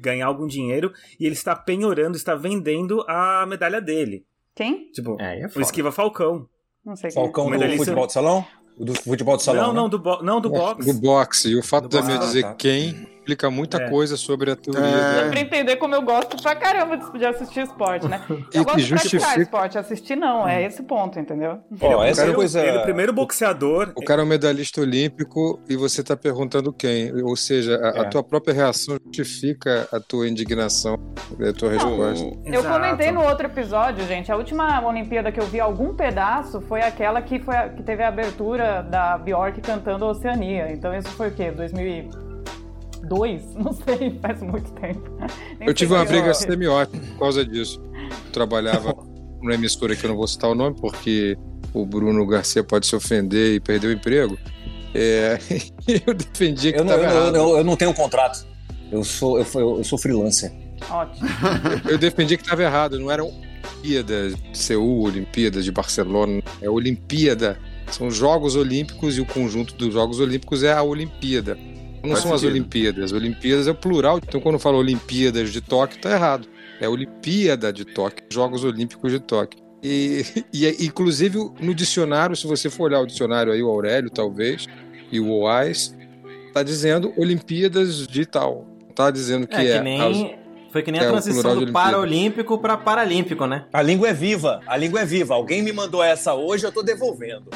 S5: ganhar algum dinheiro e ele está penhorando, está vendendo a medalha dele.
S2: Quem?
S5: Tipo,
S1: É, é
S5: o. Esquiva Falcão.
S2: Não sei quem. é.
S6: Falcão do
S5: Medalhista-
S6: futebol de salão? Do futebol de salão,
S5: não,
S6: né?
S5: não, do, bo não, do boxe.
S4: Do boxe. E o fato
S5: Do
S4: da
S5: boxe.
S4: Mia
S6: Ah,
S4: dizer
S6: tá.
S4: quem explica muita
S5: É.
S4: coisa sobre a teoria.
S3: É.
S2: Dá pra entender como eu gosto pra caramba de assistir esporte, né? Eu
S4: E
S2: gosto
S4: que
S2: de praticar
S4: justifica-
S2: esporte, assistir não, é esse ponto, entendeu?
S6: Ó, essa
S5: é o-
S6: coisa...
S5: Ele é o primeiro boxeador.
S4: O cara é um medalhista olímpico e você está perguntando quem. Ou seja, a, a
S6: É.
S4: tua própria reação justifica a tua indignação, a tua resposta.
S2: Eu
S5: Exato.
S2: comentei no outro episódio, gente, a última Olimpíada que eu vi algum pedaço foi aquela que, foi a- que teve a abertura da Bjork cantando Oceania. Então isso foi o quê? 2002? Não sei, faz muito tempo. Nem
S4: Eu tive uma briga
S2: eu-
S4: semiótica por causa disso. Eu trabalhava numa emissora que eu não vou citar o nome, porque o Bruno Garcia pode se ofender e perder o emprego. É, eu defendia que
S6: Eu não,
S4: estava
S6: eu,
S4: errado.
S6: não- eu, eu não tenho contrato. Eu sou, eu, eu sou freelancer.
S2: Ótimo.
S4: Eu defendi que estava errado, não eram Olimpíadas de Seul, Olimpíadas de Barcelona, é Olimpíada. São Jogos Olímpicos e o conjunto dos Jogos Olímpicos é a Olimpíada. Não
S3: Faz
S4: são as
S3: sentido.
S4: Olimpíadas. Olimpíadas é o plural, então quando fala Olimpíadas de Tóquio, tá errado. É Olimpíada de Tóquio, Jogos Olímpicos de Tóquio. E, e é- inclusive no dicionário, se você for olhar o dicionário aí, o Aurélio talvez, e o Oais, tá dizendo Olimpíadas de tal. Não Tá dizendo que
S1: É,
S4: é.
S1: que nem.
S4: as-
S1: Foi que nem
S4: é,
S1: a
S4: o
S1: transição do. Paralímpico pra Paralímpico, né?
S6: A língua é viva, a língua é viva. Alguém me mandou essa hoje, eu tô devolvendo.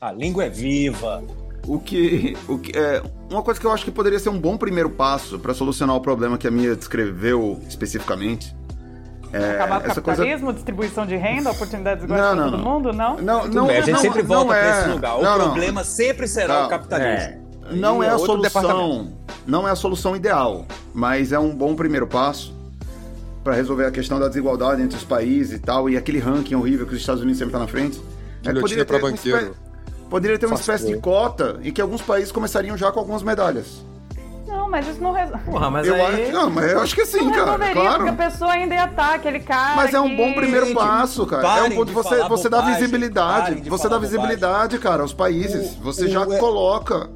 S6: A língua é viva.
S3: O que, o que é uma coisa que eu acho que poderia ser um bom primeiro passo para solucionar o problema que a Mia descreveu especificamente. É,
S2: Acabar com o
S3: essa coisa
S2: capitalismo, distribuição de renda, oportunidades iguais para todo
S3: não.
S2: mundo, não?
S3: não, não,
S6: bem, a gente
S3: não,
S6: sempre
S3: não
S6: volta
S3: é,
S6: pra esse lugar. O
S3: não, não.
S6: problema sempre será
S3: Não,
S6: o capitalismo.
S3: É, não é a solução, não é a solução ideal, mas é um bom primeiro passo para resolver a questão da desigualdade entre os países e tal, e aquele ranking horrível que os Estados Unidos sempre estão na frente. É,
S4: Guilhotina pra
S3: uma
S4: banqueiro.
S3: espé- poderia ter uma
S4: Fast
S3: espécie de cota em que alguns países começariam já com algumas medalhas.
S2: Não, mas isso não resolve.
S1: Porra, mas
S3: eu
S1: aí.
S3: acho, não, mas eu acho que sim,
S2: Não
S3: cara,
S2: resolveria,
S3: claro.
S2: porque a pessoa ainda ia estar aquele cara.
S3: Mas é um bom
S2: que-
S3: primeiro
S6: Gente,
S3: passo, cara. É um ponto
S6: de
S3: você,
S6: falar
S3: você dá
S6: bobagem,
S3: visibilidade.
S6: parem de
S3: Você dá visibilidade, cara, aos países.
S6: O-
S3: você
S6: o-
S3: já
S6: é-
S3: coloca.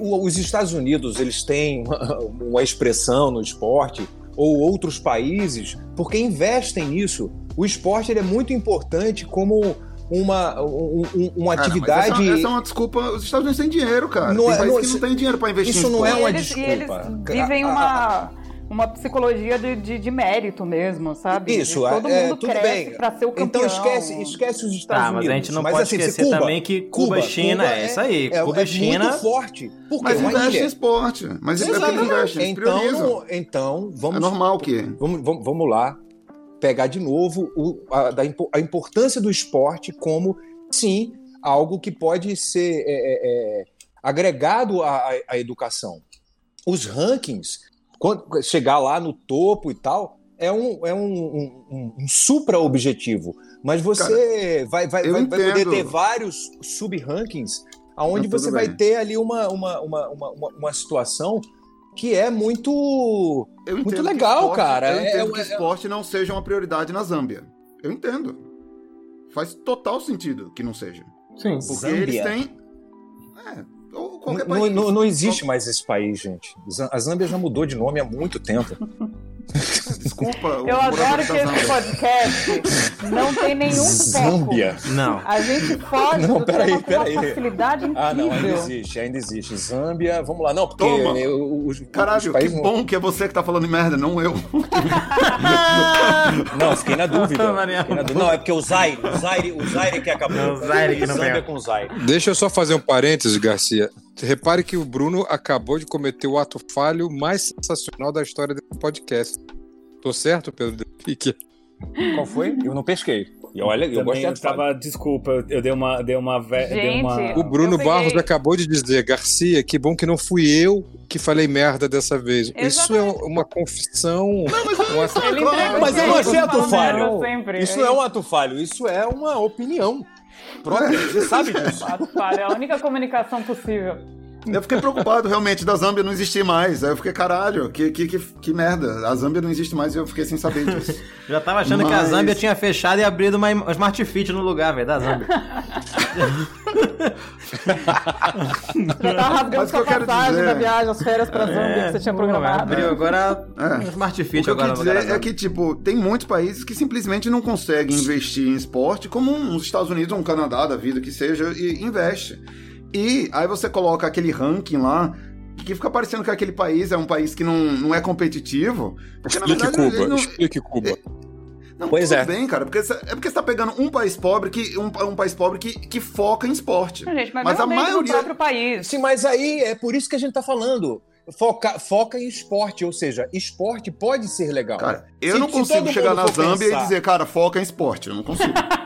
S6: Os Estados Unidos, eles têm uma, uma expressão no esporte, ou outros países, porque investem nisso. O esporte ele é muito importante como uma, um- uma
S3: Ah, não, mas
S6: atividade.
S3: essa, essa é uma desculpa. Os Estados Unidos têm dinheiro, cara.
S6: Não
S3: Tem
S6: é-
S3: países
S6: não,
S3: que
S6: isso-
S3: não têm dinheiro pra investir
S6: isso
S3: em
S6: não é uma
S2: eles, e eles
S6: desculpa.
S2: vivem
S6: A- a-
S2: uma, uma psicologia de, de, de mérito mesmo, sabe?
S6: Isso,
S2: todo
S6: é,
S2: mundo
S6: tudo
S2: cresce
S6: bem.
S2: pra ser o campeão.
S6: Então esquece, esquece os Estados
S1: Tá, mas
S6: Unidos.
S1: a gente não
S6: Mas,
S1: pode
S6: assim,
S1: esquecer
S6: Cuba,
S1: também que Cuba e China é isso aí.
S6: É,
S1: Cuba
S6: é
S1: e China-
S6: muito forte. Porque
S3: Mas
S6: é uma
S3: investe em esporte. Mas é porque eles
S6: Exatamente.
S3: investem, eles priorizam.
S6: Então, então vamos
S3: É normal que.
S6: Vamos, vamos, vamos lá pegar de novo o- a, da a importância do esporte como, sim, algo que pode ser é, é, é, agregado à, à- educação. Os rankings, quando chegar lá no topo e tal, é um, é um, um- um- supra-objetivo. Mas você vai, vai,
S3: eu
S6: vai, vai poder ter vários sub-rankings onde
S3: Não, tudo
S6: você vai
S3: bem.
S6: ter ali uma, uma, uma, uma, uma situação que é muito Muito legal,
S3: esporte-
S6: cara.
S3: Eu
S6: É-
S3: entendo
S6: é-
S3: que esporte não seja uma prioridade na Zâmbia. Eu entendo. Faz total sentido que não seja.
S1: Sim.
S3: Porque
S6: Zâmbia?
S3: eles têm. É, ou qualquer
S6: Não,
S3: país.
S6: não- não existe mais esse país, gente. A Zâmbia já mudou de nome há muito tempo.
S3: Desculpa.
S2: Eu adoro que esse podcast não tem nenhum foco.
S6: Zâmbia.
S1: Não.
S2: A gente foge
S6: Não,
S2: do facilidade incrível.
S6: Ah, não, ainda existe, ainda existe. Zâmbia, vamos lá. Não, porque
S3: Toma.
S6: eu- os, os
S3: Caralho, que
S6: países
S3: bom que é você que tá falando merda, não eu.
S6: Não, fiquei na dúvida. Fiquei na dúvida. Não, é porque o Zaire, o Zaire, o Zaire que acabou.
S1: O Zaire que não
S6: Zâmbia com o Zaire.
S4: Deixa eu só fazer um parênteses, Garcia. Repare que o Bruno acabou de cometer o ato falho mais sensacional da história desse podcast. Tô certo, Pedro Pique?
S6: Qual foi? Eu não pesquei. E olha, eu
S5: Também
S6: de
S5: eu
S6: ato
S5: tava, desculpa, eu, dei uma, dei uma, ve- dei
S2: Gente,
S5: uma.
S4: O Bruno. Barros acabou de dizer, Garcia, que bom que não fui eu que falei merda dessa vez. Isso é
S2: Exatamente.
S4: uma confissão. um
S2: Ele
S3: Claro,
S6: Mas eu não achei ato falho.
S2: sempre.
S6: Isso não é um ato falho, isso é uma opinião. Própria, você sabe disso.
S2: É a única comunicação possível.
S3: Eu fiquei preocupado realmente da Zâmbia não existir mais. Aí eu fiquei, caralho, que, que, que, que merda. A Zâmbia não existe mais e eu fiquei sem saber disso.
S1: Já tava achando que a
S3: Mas-
S1: Zâmbia tinha fechado e abrido uma Smart Fit no lugar, velho, da Zâmbia.
S2: Já tava rasgando
S3: Mas o que
S2: sua
S3: eu
S2: passagem
S3: dizer-
S2: da viagem, as férias pra Zâmbia que você tinha programado.
S1: Abriu agora
S3: É.
S1: um Smart
S3: O
S1: Fit
S3: que eu
S1: agora
S3: quis
S1: no lugar da
S3: dizer é que, tipo, tem muitos países que simplesmente não conseguem investir em esporte, como os Estados Unidos, um Canadá da vida que seja, e investe. E aí você coloca aquele ranking lá, que fica parecendo que aquele país é um país que não, não é competitivo. Porque, na
S4: Explique
S3: verdade,
S4: Cuba,
S3: não-
S4: explique Cuba.
S3: Não,
S6: Pois
S3: tudo
S6: é.
S3: bem, cara, porque cê- é porque você tá pegando um país pobre que um, um país pobre que, que foca em esporte.
S2: Não, gente, mas,
S3: Mas a
S2: do
S3: maioria-
S2: próprio país.
S6: Sim, mas aí é por isso que a gente tá falando. Foca, foca em esporte, ou seja, esporte pode ser legal.
S3: Cara, eu
S6: Se-
S3: não consigo chegar na Zâmbia e
S6: pensar-
S3: dizer, cara, foca em esporte. Eu não consigo.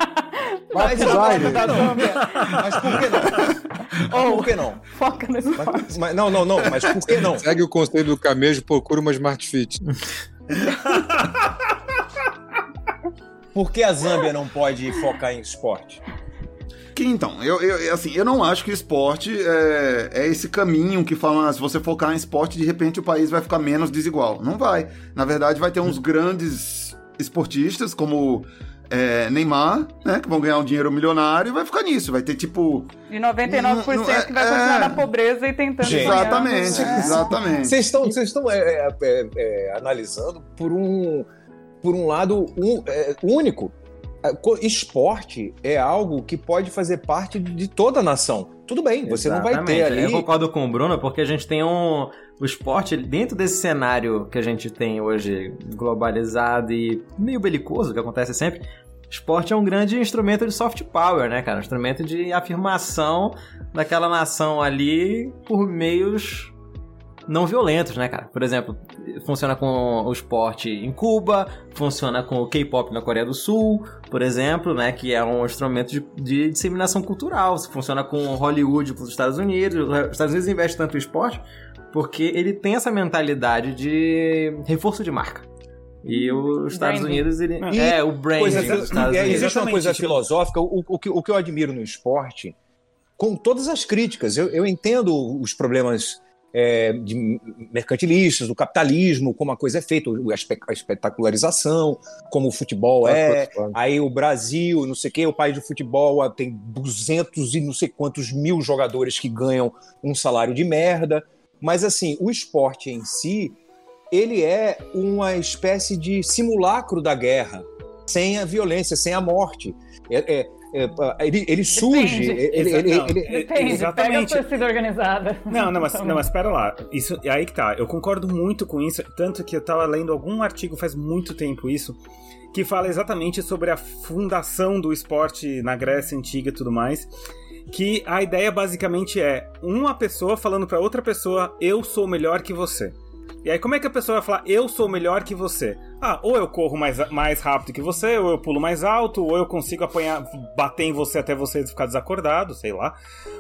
S6: Mas,
S4: Vai Zaire.
S6: da Zâmbia. Mas por que não? Mas por que não?
S2: Foca no esporte.
S6: Mas- mas- não, não, não, mas por que não?
S4: Segue o conselho do Camejo, procura uma Smart Fit.
S6: Por que a Zâmbia não pode focar em esporte?
S3: Que então, eu, eu, assim, eu não acho que o esporte é, é esse caminho que fala, ah, se você focar em esporte, de repente o país vai ficar menos desigual. Não vai. Na verdade, vai ter uns grandes esportistas, como é, Neymar, né? Que vão ganhar um dinheiro milionário e vai ficar nisso. Vai ter tipo.
S2: E 99% não, não, que vai continuar é... na pobreza e tentando
S3: Gente, Exatamente, ganhar. exatamente.
S6: Vocês estão, vocês estão é, é, é, é, analisando por um, por um lado um, único. Esporte é algo que pode fazer parte de toda a nação. Tudo bem, você Exatamente. não vai ter ali.
S1: Eu concordo com o Bruno, porque a gente tem um. O esporte, dentro desse cenário que a gente tem hoje, globalizado e meio belicoso, que acontece sempre, esporte é um grande instrumento de soft power, né, cara? Um instrumento de afirmação daquela nação ali por meios não violentos, né, cara? Por exemplo, funciona com o esporte em Cuba, funciona com o K-pop na Coreia do Sul, por exemplo, né, que é um instrumento de, de disseminação cultural. Funciona com Hollywood para os Estados Unidos. Os Estados Unidos investem tanto em esporte porque ele tem essa mentalidade de reforço de marca. E os Estados branding. Unidos, ele. E, é, o branding
S6: coisa,
S1: dos Estados
S6: Unidos. Existe uma coisa filosófica, o, o, que, o que eu admiro no esporte, com todas as críticas, eu, eu entendo os problemas é, de mercantilistas, do capitalismo, como a coisa é feita, a espetacularização, como o futebol é. Aí o Brasil, não sei o quê, o país de futebol tem 200 e não sei quantos mil jogadores que ganham um salário de merda. Mas assim, o esporte em si, ele é uma espécie de simulacro da guerra, sem a violência, sem a morte. É, é, ele, ele surge. Ele,
S2: ele, não, ele, Depende, exatamente. pega a torcida organizada.
S5: Não, não, mas, não, mas espera lá. Isso, é aí que tá. Eu concordo muito com isso, tanto que eu tava lendo algum artigo faz muito tempo isso, que fala exatamente sobre a fundação do esporte na Grécia Antiga e tudo mais. Que a ideia basicamente é uma pessoa falando para outra pessoa: eu sou melhor que você. E aí, como é que a pessoa vai falar, eu sou melhor que você? Ah, ou eu corro mais, mais rápido que você, ou eu pulo mais alto, ou eu consigo apanhar, bater em você até você ficar desacordado, sei lá.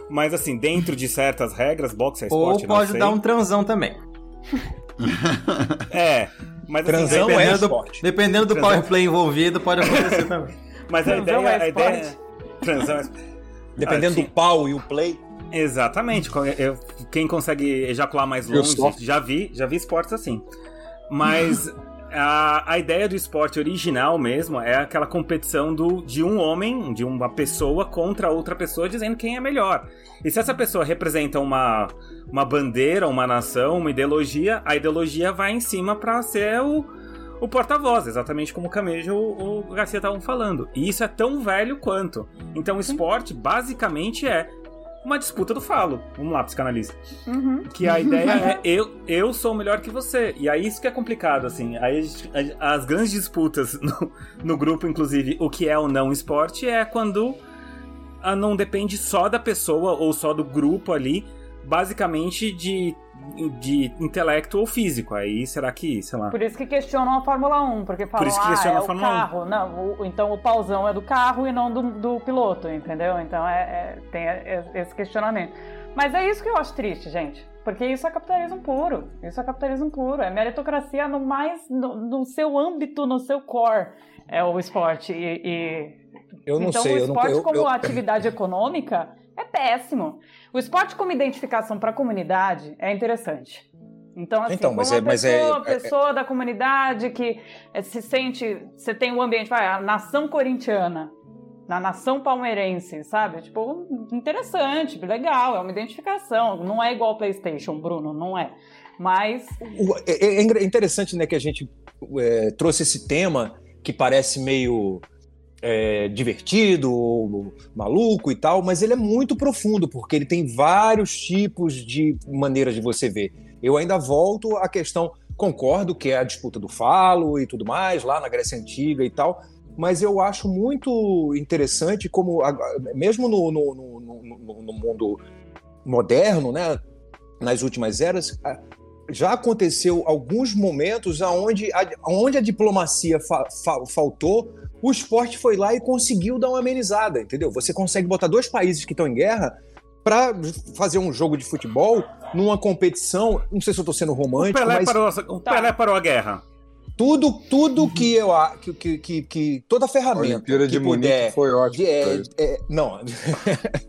S5: Mas assim, dentro de certas regras, boxe é esporte,
S1: Ou pode dar um transão também.
S5: é, mas
S6: assim, transão
S1: dependendo
S6: é
S1: esporte. Do, dependendo do transão. power play envolvido, pode acontecer também.
S5: Mas a ideia, é a ideia é... Transão é...
S6: Dependendo ah, do pau e o play...
S5: Exatamente. Quem consegue ejacular mais longe, já vi, já vi esportes assim. Mas a, a ideia do esporte original mesmo é aquela competição do, de um homem, de uma pessoa contra outra pessoa, dizendo quem é melhor. E se essa pessoa representa uma, uma bandeira, uma nação, uma ideologia, a ideologia vai em cima para ser o, o porta-voz, exatamente como o Camejo ou o Garcia estavam falando. E isso é tão velho quanto. Então o esporte basicamente é uma disputa do falo. Vamos lá, psicanalista. Uhum. Que a ideia é eu, eu sou melhor que você. E aí isso que é complicado, assim. Aí as grandes disputas no, no grupo, inclusive, o que é ou não esporte, é quando não depende só da pessoa ou só do grupo ali, basicamente de de intelecto ou físico. Aí será que, sei lá.
S2: Por isso que questionam a Fórmula 1, porque falam, Por isso que questionam ah, é a Fórmula o carro. 1. Não, o, então o pausão é do carro e não do, do piloto, entendeu? Então é, é, tem esse questionamento. Mas é isso que eu acho triste, gente. Porque isso é capitalismo puro. Isso é capitalismo puro. É meritocracia no mais no, no seu âmbito, no seu core. É o esporte. E, e...
S6: Eu não
S2: então,
S6: sei.
S2: o esporte
S6: eu não, eu,
S2: como
S6: eu...
S2: atividade econômica é péssimo. O esporte como identificação para a comunidade é interessante. Então, assim, então, mas é, mas pessoa, é, é, pessoa da comunidade que eh, se sente, você tem um ambiente, vai, a nação corintiana, na nação palmeirense, sabe? Tipo, interessante, legal, é uma identificação. Não é igual ao PlayStation, Bruno, não é. Mas.
S6: É, é interessante, né, que a gente é, trouxe esse tema que parece meio é, divertido, maluco e tal, mas ele é muito profundo, porque ele tem vários tipos de maneiras de você ver. Eu ainda volto à questão, concordo que é a disputa do falo e tudo mais, lá na Grécia Antiga e tal, mas eu acho muito interessante como, mesmo no, no, no, no mundo moderno, né, nas últimas eras, já aconteceu alguns momentos onde a, onde a diplomacia fa, fa, faltou o esporte foi lá e conseguiu dar uma amenizada, entendeu? Você consegue botar dois países que estão em guerra para fazer um jogo de futebol numa competição. Não sei se eu estou sendo romântico,
S5: o Pelé
S6: mas.
S5: Parou, o Pelé parou a guerra.
S6: Tudo, tudo que eu a- que, que, que, que toda
S4: A
S6: ferramenta
S4: Olimpíada de Munique foi ótima.
S6: de- é- é- não.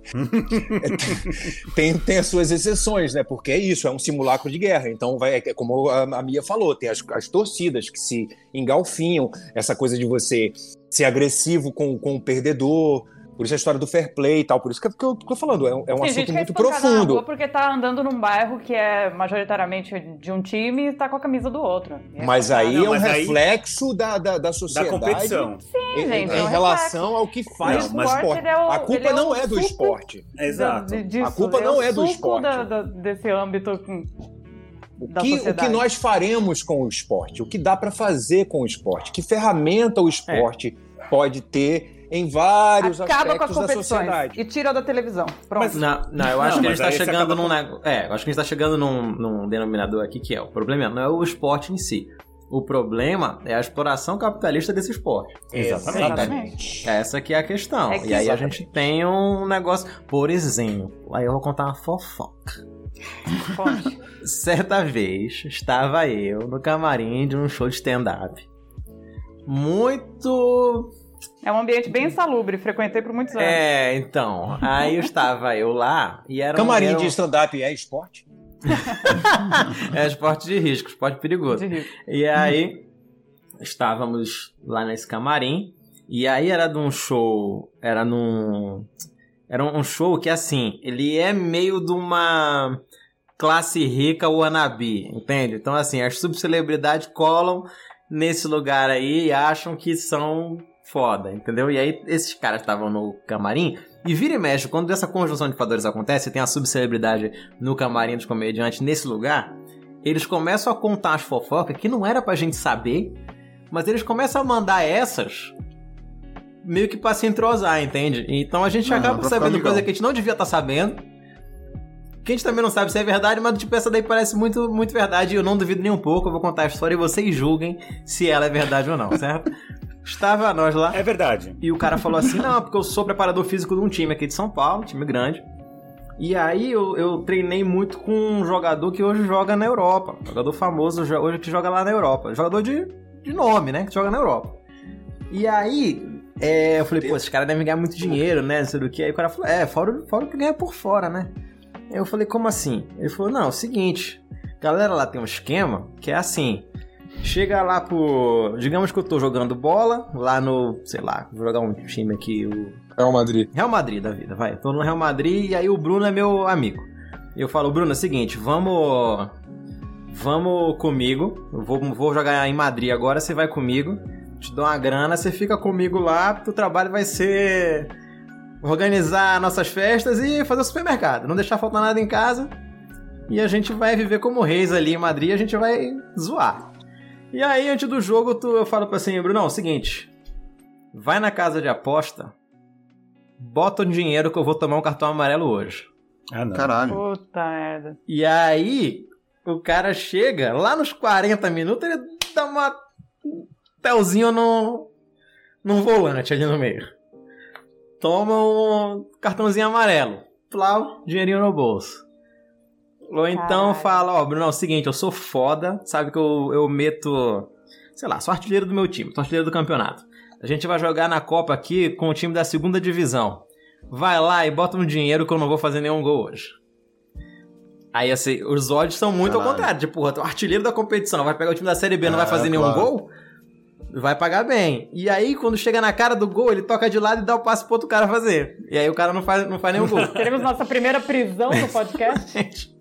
S6: tem, tem as suas exceções, né? Porque é isso, é um simulacro de guerra. Então, vai, é como a, a Mia falou, tem as, as torcidas que se engalfinham, essa coisa de você ser agressivo com, com o perdedor. Por isso a história do fair play e tal. Por isso que, eu- que eu tô falando, é um, é um assunto
S2: é
S6: muito
S2: na
S6: profundo.
S2: rua porque tá andando num bairro que é majoritariamente de um time e tá com a camisa do outro. É
S6: Mas aí
S5: Não,
S6: é um
S5: mas aí-
S6: reflexo da, da, da
S5: Da
S6: sociedade.
S5: competição.
S6: em,
S2: Sim, gente,
S6: em
S2: é um
S6: relação ao que faz
S5: Não,
S6: o esporte.
S2: é o-
S6: a culpa
S2: é
S6: não é do esporte.
S5: Exato.
S2: Da-
S6: A culpa
S2: é
S6: não é do esporte.
S2: da- da- desse âmbito
S6: O
S2: da
S6: que, o que nós faremos com o esporte? O que dá para fazer com o esporte? Que ferramenta o esporte pode ter em vários
S2: acaba com as
S6: aspectos da
S2: competições
S6: sociedade?
S2: e tira da televisão. Pronto.
S5: Mas-
S1: Não, não, eu acho
S5: Não,
S1: que a
S5: mas
S1: gente tá
S5: você
S1: chegando num
S5: com-
S1: É, eu acho que a gente tá chegando num, num denominador aqui que é o problema não é o esporte em si. O problema é a exploração capitalista desse esporte.
S2: Exatamente.
S1: Essa que é a questão.
S2: É que-
S1: e aí a
S6: Exatamente.
S1: gente tem um negócio. Por exemplo, aí eu vou contar uma fofoca. Certa vez estava eu no camarim de um show de stand-up. Muito.
S2: É um ambiente bem insalubre, frequentei por muitos anos.
S1: É, então. Aí estava eu lá e era um.
S6: Camarim
S1: era um-
S6: de stand-up é esporte?
S1: É esporte de risco, esporte perigoso.
S2: De rir.
S1: E aí, estávamos lá nesse camarim. E aí era de um show. Era num. Era um show que, assim, ele é meio de uma classe rica wannabe, entende? Então, assim, as subcelebridades colam nesse lugar aí e acham que são foda, entendeu? E aí, esses caras estavam no camarim. E vira e mexe, quando essa conjunção de fatores acontece, tem a subcelebridade no camarim dos comediantes nesse lugar, eles começam a contar as fofocas que não era pra gente saber, mas eles começam a mandar essas meio que pra se entrosar, entende? Então a gente
S3: Aham,
S1: acaba
S3: pra ficar
S1: sabendo coisa que a gente não devia estar sabendo. Que a gente também não sabe se é verdade, mas tipo, essa daí parece muito, muito verdade e eu não duvido nem um pouco. Eu vou contar a história e vocês julguem se ela é verdade ou não, certo? Estava nós lá.
S5: É verdade.
S1: E o cara falou assim: não, porque eu sou preparador físico de um time aqui de São Paulo, time grande. E aí eu, eu treinei muito com um jogador que hoje joga na Europa. Jogador famoso hoje que joga lá na Europa. Jogador de, de nome, né? Que joga na Europa. E aí, é, eu falei, pô, esses caras devem ganhar muito dinheiro, né? Não sei do que. Aí o cara falou, é, fora, fora o que ganha por fora, né? Aí eu falei, como assim? Ele falou, não, é o seguinte, galera lá tem um esquema que é assim. Chega lá pro. Digamos que eu tô jogando bola lá no. Sei lá, vou jogar um time aqui, o
S4: Real Madrid.
S1: Real Madrid da vida, vai. Tô no Real Madrid e aí o Bruno é meu amigo. Eu falo, Bruno, é o seguinte, vamos. Vamos comigo. Eu vou, vou jogar em Madrid agora, você vai comigo. Te dou uma grana, você fica comigo lá. Teu trabalho vai ser organizar nossas festas e fazer o supermercado. Não deixar faltar nada em casa. E a gente vai viver como reis ali em Madrid, a gente vai zoar. E aí, antes do jogo, tu, eu falo pra assim, Bruno, é o seguinte. Vai na casa de aposta, bota o dinheiro que eu vou tomar um cartão amarelo hoje.
S5: Ah, não.
S3: Caralho.
S2: Puta merda.
S1: E aí, o cara chega, lá nos 40 minutos, ele dá uma um telzinho no, num volante ali no meio. Toma um cartãozinho amarelo. Plau, dinheirinho no bolso. Ou então
S2: Caralho.
S1: fala, ó, Bruno, é o seguinte, eu sou foda, sabe que eu, eu meto, sei lá, sou artilheiro do meu time, sou artilheiro do campeonato. A gente vai jogar na Copa aqui com o time da segunda divisão. Vai lá e bota um dinheiro que eu não vou fazer nenhum gol hoje. Aí, assim, os odds são muito ao
S3: Caralho.
S1: contrário. Tipo, porra, tu é o artilheiro da competição, vai pegar o time da Série B, não
S3: É,
S1: vai fazer nenhum
S3: claro.
S1: gol? Vai pagar bem. E aí, quando chega na cara do gol, ele toca de lado e dá o passe pro outro cara fazer. E aí o cara não faz, não faz nenhum gol.
S2: Teremos nossa primeira prisão no podcast.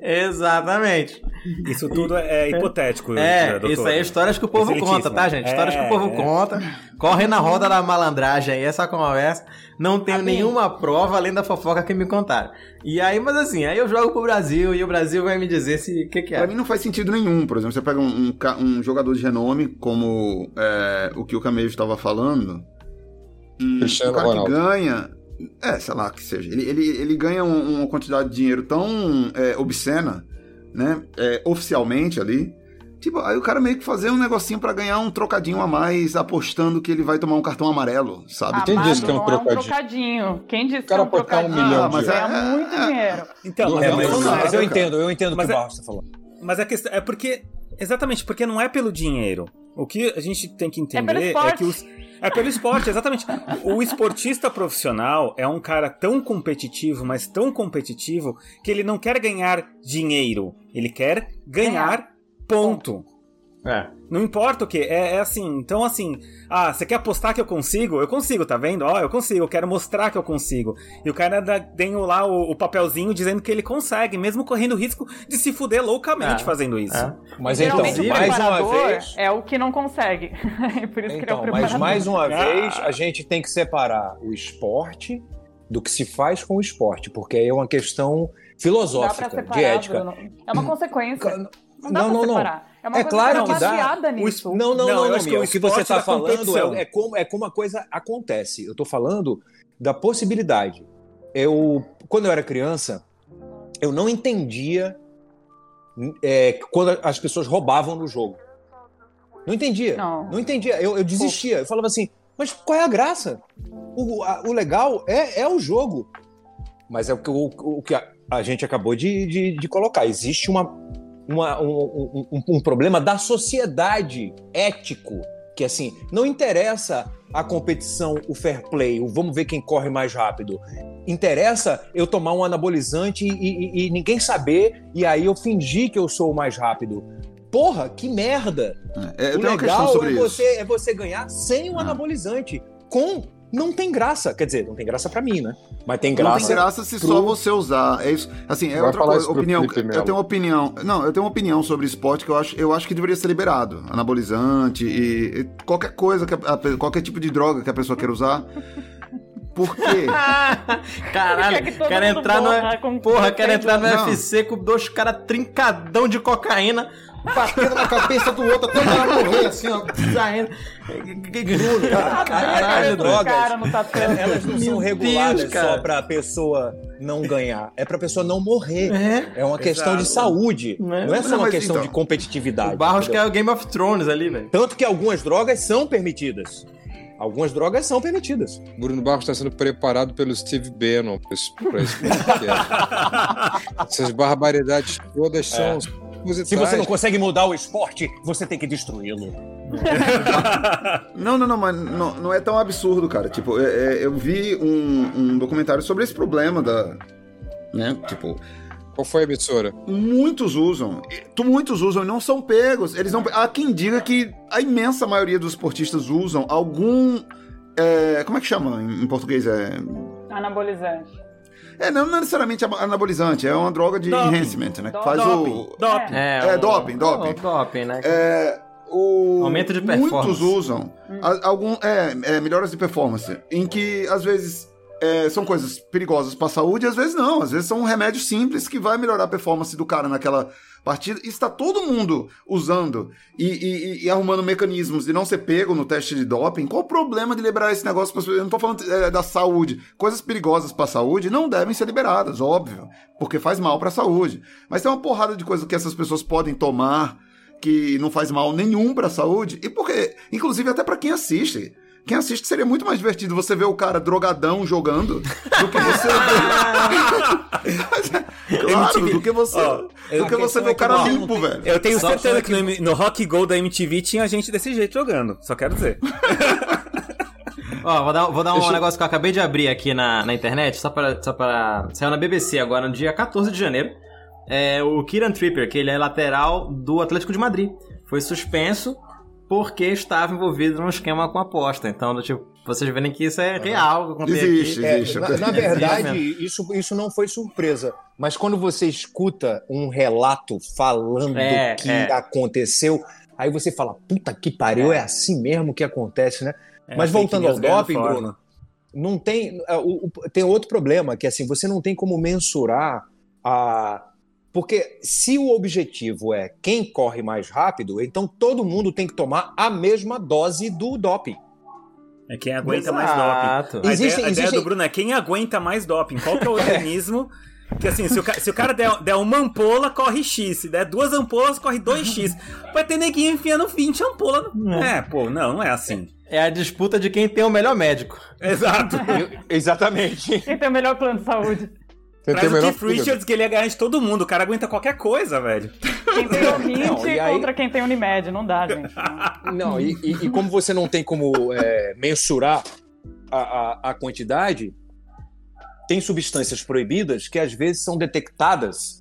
S1: Exatamente.
S5: Isso tudo é, é hipotético.
S1: É,
S5: doutor.
S1: isso aí é histórias que o povo conta, tá, gente? Histórias que o
S5: É,
S1: povo
S5: é.
S1: conta. Corre na roda da malandragem aí, essa conversa. Não tenho
S2: Amém.
S1: nenhuma prova além da fofoca que me contaram. E aí, mas assim, aí eu jogo pro Brasil e o Brasil vai me dizer se o que, que
S3: Pra
S1: é.
S3: mim não faz sentido nenhum. Por exemplo, você pega um, um um jogador de renome, como é, o que o Camejo estava falando. e
S4: Cristiano
S3: o cara
S4: Ronaldo.
S3: que ganha. É, sei lá que seja. Ele, ele, ele ganha um- uma quantidade de dinheiro tão é, obscena, né? é, oficialmente ali. Tipo, aí o cara meio que fazer um negocinho pra ganhar um trocadinho a mais, apostando que ele vai tomar um cartão amarelo, sabe?
S4: Quem
S2: Amado,
S4: disse que é um
S2: não
S4: trocadinho?
S2: trocadinho? Quem disse que é um
S4: dar um
S2: trocadinho?
S4: milhão
S3: Ah, mas é-
S2: Ganha muito dinheiro.
S5: Então,
S4: Não,
S5: é,
S4: não,
S5: mas,
S3: não,
S6: Mas eu entendo, eu entendo o
S5: Mas
S6: que
S5: é-
S6: o Barros tá falando.
S5: mas a questão é porque Exatamente, porque não é pelo dinheiro. O que a gente tem que
S2: É pelo
S5: entender é,
S2: esporte.
S5: que os. É pelo esporte, exatamente. O esportista profissional é um cara tão competitivo, mas tão competitivo, que ele não quer ganhar dinheiro. Ele quer ganhar ponto.
S1: É.
S5: Não importa o que, é, é assim. Então, assim, ah, você quer apostar que eu consigo? Eu consigo, tá vendo? Ó, eu consigo, eu quero mostrar que eu consigo. E o cara dá- tem lá o, o papelzinho dizendo que ele consegue, mesmo correndo risco de se fuder loucamente
S1: É,
S5: fazendo isso.
S1: é.
S6: Mas então,
S2: Geralmente
S6: mais uma vez.
S2: é o que não consegue. Por isso que ele é o
S6: Então, mas mais uma
S5: Ah.
S6: vez, a gente tem que separar o esporte do que se faz com o esporte, porque aí é uma questão
S2: Não dá pra
S6: filosófica,
S2: separar,
S6: de ética.
S2: Bruno. É uma consequência. Não dá
S6: Não,
S2: pra
S6: não, não.
S2: separar. É uma
S6: É
S2: coisa
S6: claro
S2: que
S6: que
S2: tá
S6: dá.
S2: nisso.
S6: Não, não,
S5: Não,
S6: não, não,
S5: o
S6: que você está
S5: da
S6: falando é, é, como, é como a coisa acontece. Eu estou falando da possibilidade. Eu, quando eu era criança, eu não entendia é, quando as pessoas roubavam no jogo. Não entendia.
S2: Não.
S6: Não entendia. Eu, eu desistia. Eu falava assim, mas qual é a graça? O, a- o legal é, é o jogo. Mas é o que, o, o que a, a gente acabou de, de, de colocar. Existe uma, uma- um, um- um- um problema da sociedade ético. Que assim, não interessa a competição, o fair play, o vamos ver quem corre mais rápido. Interessa eu tomar um anabolizante e, e- e ninguém saber, e aí eu fingir que eu sou o mais rápido. Porra, que merda!
S3: É,
S6: o legal é você, é você ganhar sem o
S3: Ah.
S6: anabolizante. Com. Não tem graça. Quer dizer, não tem graça pra mim, né? Mas tem
S3: Não
S6: graça.
S3: tem graça se
S6: pro-
S3: só você usar. É isso. Assim, é
S4: Vai
S3: outra coisa. Opinião. Eu tenho uma opinião. Não, eu tenho uma opinião sobre esporte que eu acho, eu acho que deveria ser liberado. Anabolizante e, e qualquer coisa, que a- qualquer tipo de droga que a pessoa queira usar. Por quê?
S1: Caralho,
S2: Quer que
S1: quero entrar no. Porra, quero entrar no
S3: Não.
S1: UFC com dois caras trincadão de cocaína, batendo na cabeça do outro até o cara morrer, assim, ó. Saindo.
S6: Caralho,
S2: Esse
S6: drogas.
S2: cara no tatame.
S6: Elas não são reguladas
S1: Deus,
S6: só pra pessoa não ganhar. É pra pessoa não morrer.
S1: É.
S6: É uma questão de saúde.
S1: Não é?
S6: Não é só
S3: Não,
S6: uma questão
S3: então,
S6: de competitividade.
S1: O Barros
S6: entendeu?
S1: é o Game of Thrones ali, velho.
S6: Tanto que algumas drogas são permitidas. Algumas drogas são permitidas.
S4: Bruno Barros está sendo preparado pelo Steve Bannon para esse, podcast. Essas barbaridades todas são
S6: Se
S4: propositais.
S6: você não consegue mudar o esporte, você tem que destruí-lo.
S3: Não, não, não, mas não, não é tão absurdo, cara. Tipo, é- é, eu vi um, um documentário sobre esse problema da. Né? Tipo,
S4: Qual foi a emissora?
S3: muitos usam. Muitos usam e não são pegos. Eles não. Há quem diga que a imensa maioria dos esportistas usam algum. é, como é que chama em, em português? É,
S2: Anabolizante.
S3: É não, não necessariamente anabolizante, é uma droga de
S5: Doping.
S3: enhancement, né?
S2: Doping.
S3: faz
S5: Doping.
S3: o.
S5: Doping.
S1: É,
S3: É,
S1: o-
S3: doping, doping.
S1: o doping, né?
S3: É, o...
S1: Aumento de performance.
S3: Muitos usam a- algum, é, é, melhoras de performance, em que às vezes é, são coisas perigosas para a saúde, e às vezes não. Às vezes são um remédio simples que vai melhorar a performance do cara naquela partida. Está todo mundo usando e, e- e arrumando mecanismos de não ser pego no teste de doping. Qual o problema de liberar esse negócio? Pra, eu não tô falando é, da saúde. Coisas perigosas para a saúde não devem ser liberadas, óbvio, porque faz mal para a saúde. Mas tem uma porrada de coisas que essas pessoas podem tomar que não faz mal nenhum pra saúde, e porque, inclusive até pra quem assiste. Quem assiste seria muito mais divertido você ver o cara drogadão jogando do que você ver. É, claro,
S5: MTV.
S3: do que você,
S5: Ó,
S3: do que você ver o
S6: que
S3: cara limpo, velho.
S5: Eu tenho
S1: Só
S5: certeza
S1: só
S5: que no, no Rock Go da MTV tinha gente desse jeito jogando. Só quero dizer.
S1: Ó, vou dar, vou dar um
S4: Deixa
S1: negócio que eu acabei de abrir aqui na, na internet, só pra, só pra. Saiu na BBC agora, no dia 14 de janeiro. É o Kieran Tripper, que ele é lateral do Atlético de Madrid. Foi suspenso porque estava envolvido num esquema com aposta. Então, do tipo, vocês verem que isso é real. que
S3: Existe,
S1: aqui.
S6: É,
S3: existe.
S6: na, na verdade, isso, isso não foi surpresa. Mas quando você escuta um relato falando
S1: É,
S6: que
S1: é.
S6: aconteceu, aí você fala, puta que pariu, é, assim mesmo que acontece, né?
S5: É,
S6: Mas voltando ao doping,
S5: forma.
S6: Bruno, não tem. é, o- o- tem outro problema, que assim, você não tem como mensurar a. Porque se o objetivo é quem corre mais rápido, então todo mundo tem que tomar a mesma dose do doping.
S5: É quem aguenta mais
S1: Exato.
S5: doping. A,
S6: Existem-
S5: ideia, a ideia
S6: existem-
S5: do Bruno é quem aguenta mais doping. Qual que é o organismo que assim, se o, se o cara der, der uma ampola, corre X. Se der duas ampolas, corre 2X. Vai ter neguinho enfiando 20 ampolas. no- É, pô, não, não é assim.
S1: É a disputa de quem tem o melhor médico.
S5: Exato.
S6: Exatamente.
S2: Quem tem o melhor plano de saúde?
S5: Traz
S4: tem o
S5: Keith. Richards que ele ia ganhar de todo mundo. O cara aguenta qualquer coisa, velho.
S2: Quem tem o Hint
S6: Não, e aí-
S2: contra quem tem Unimed, não dá, gente.
S6: Não, e, e- e como você não tem como é, mensurar a, a, a quantidade, tem substâncias proibidas que às vezes são detectadas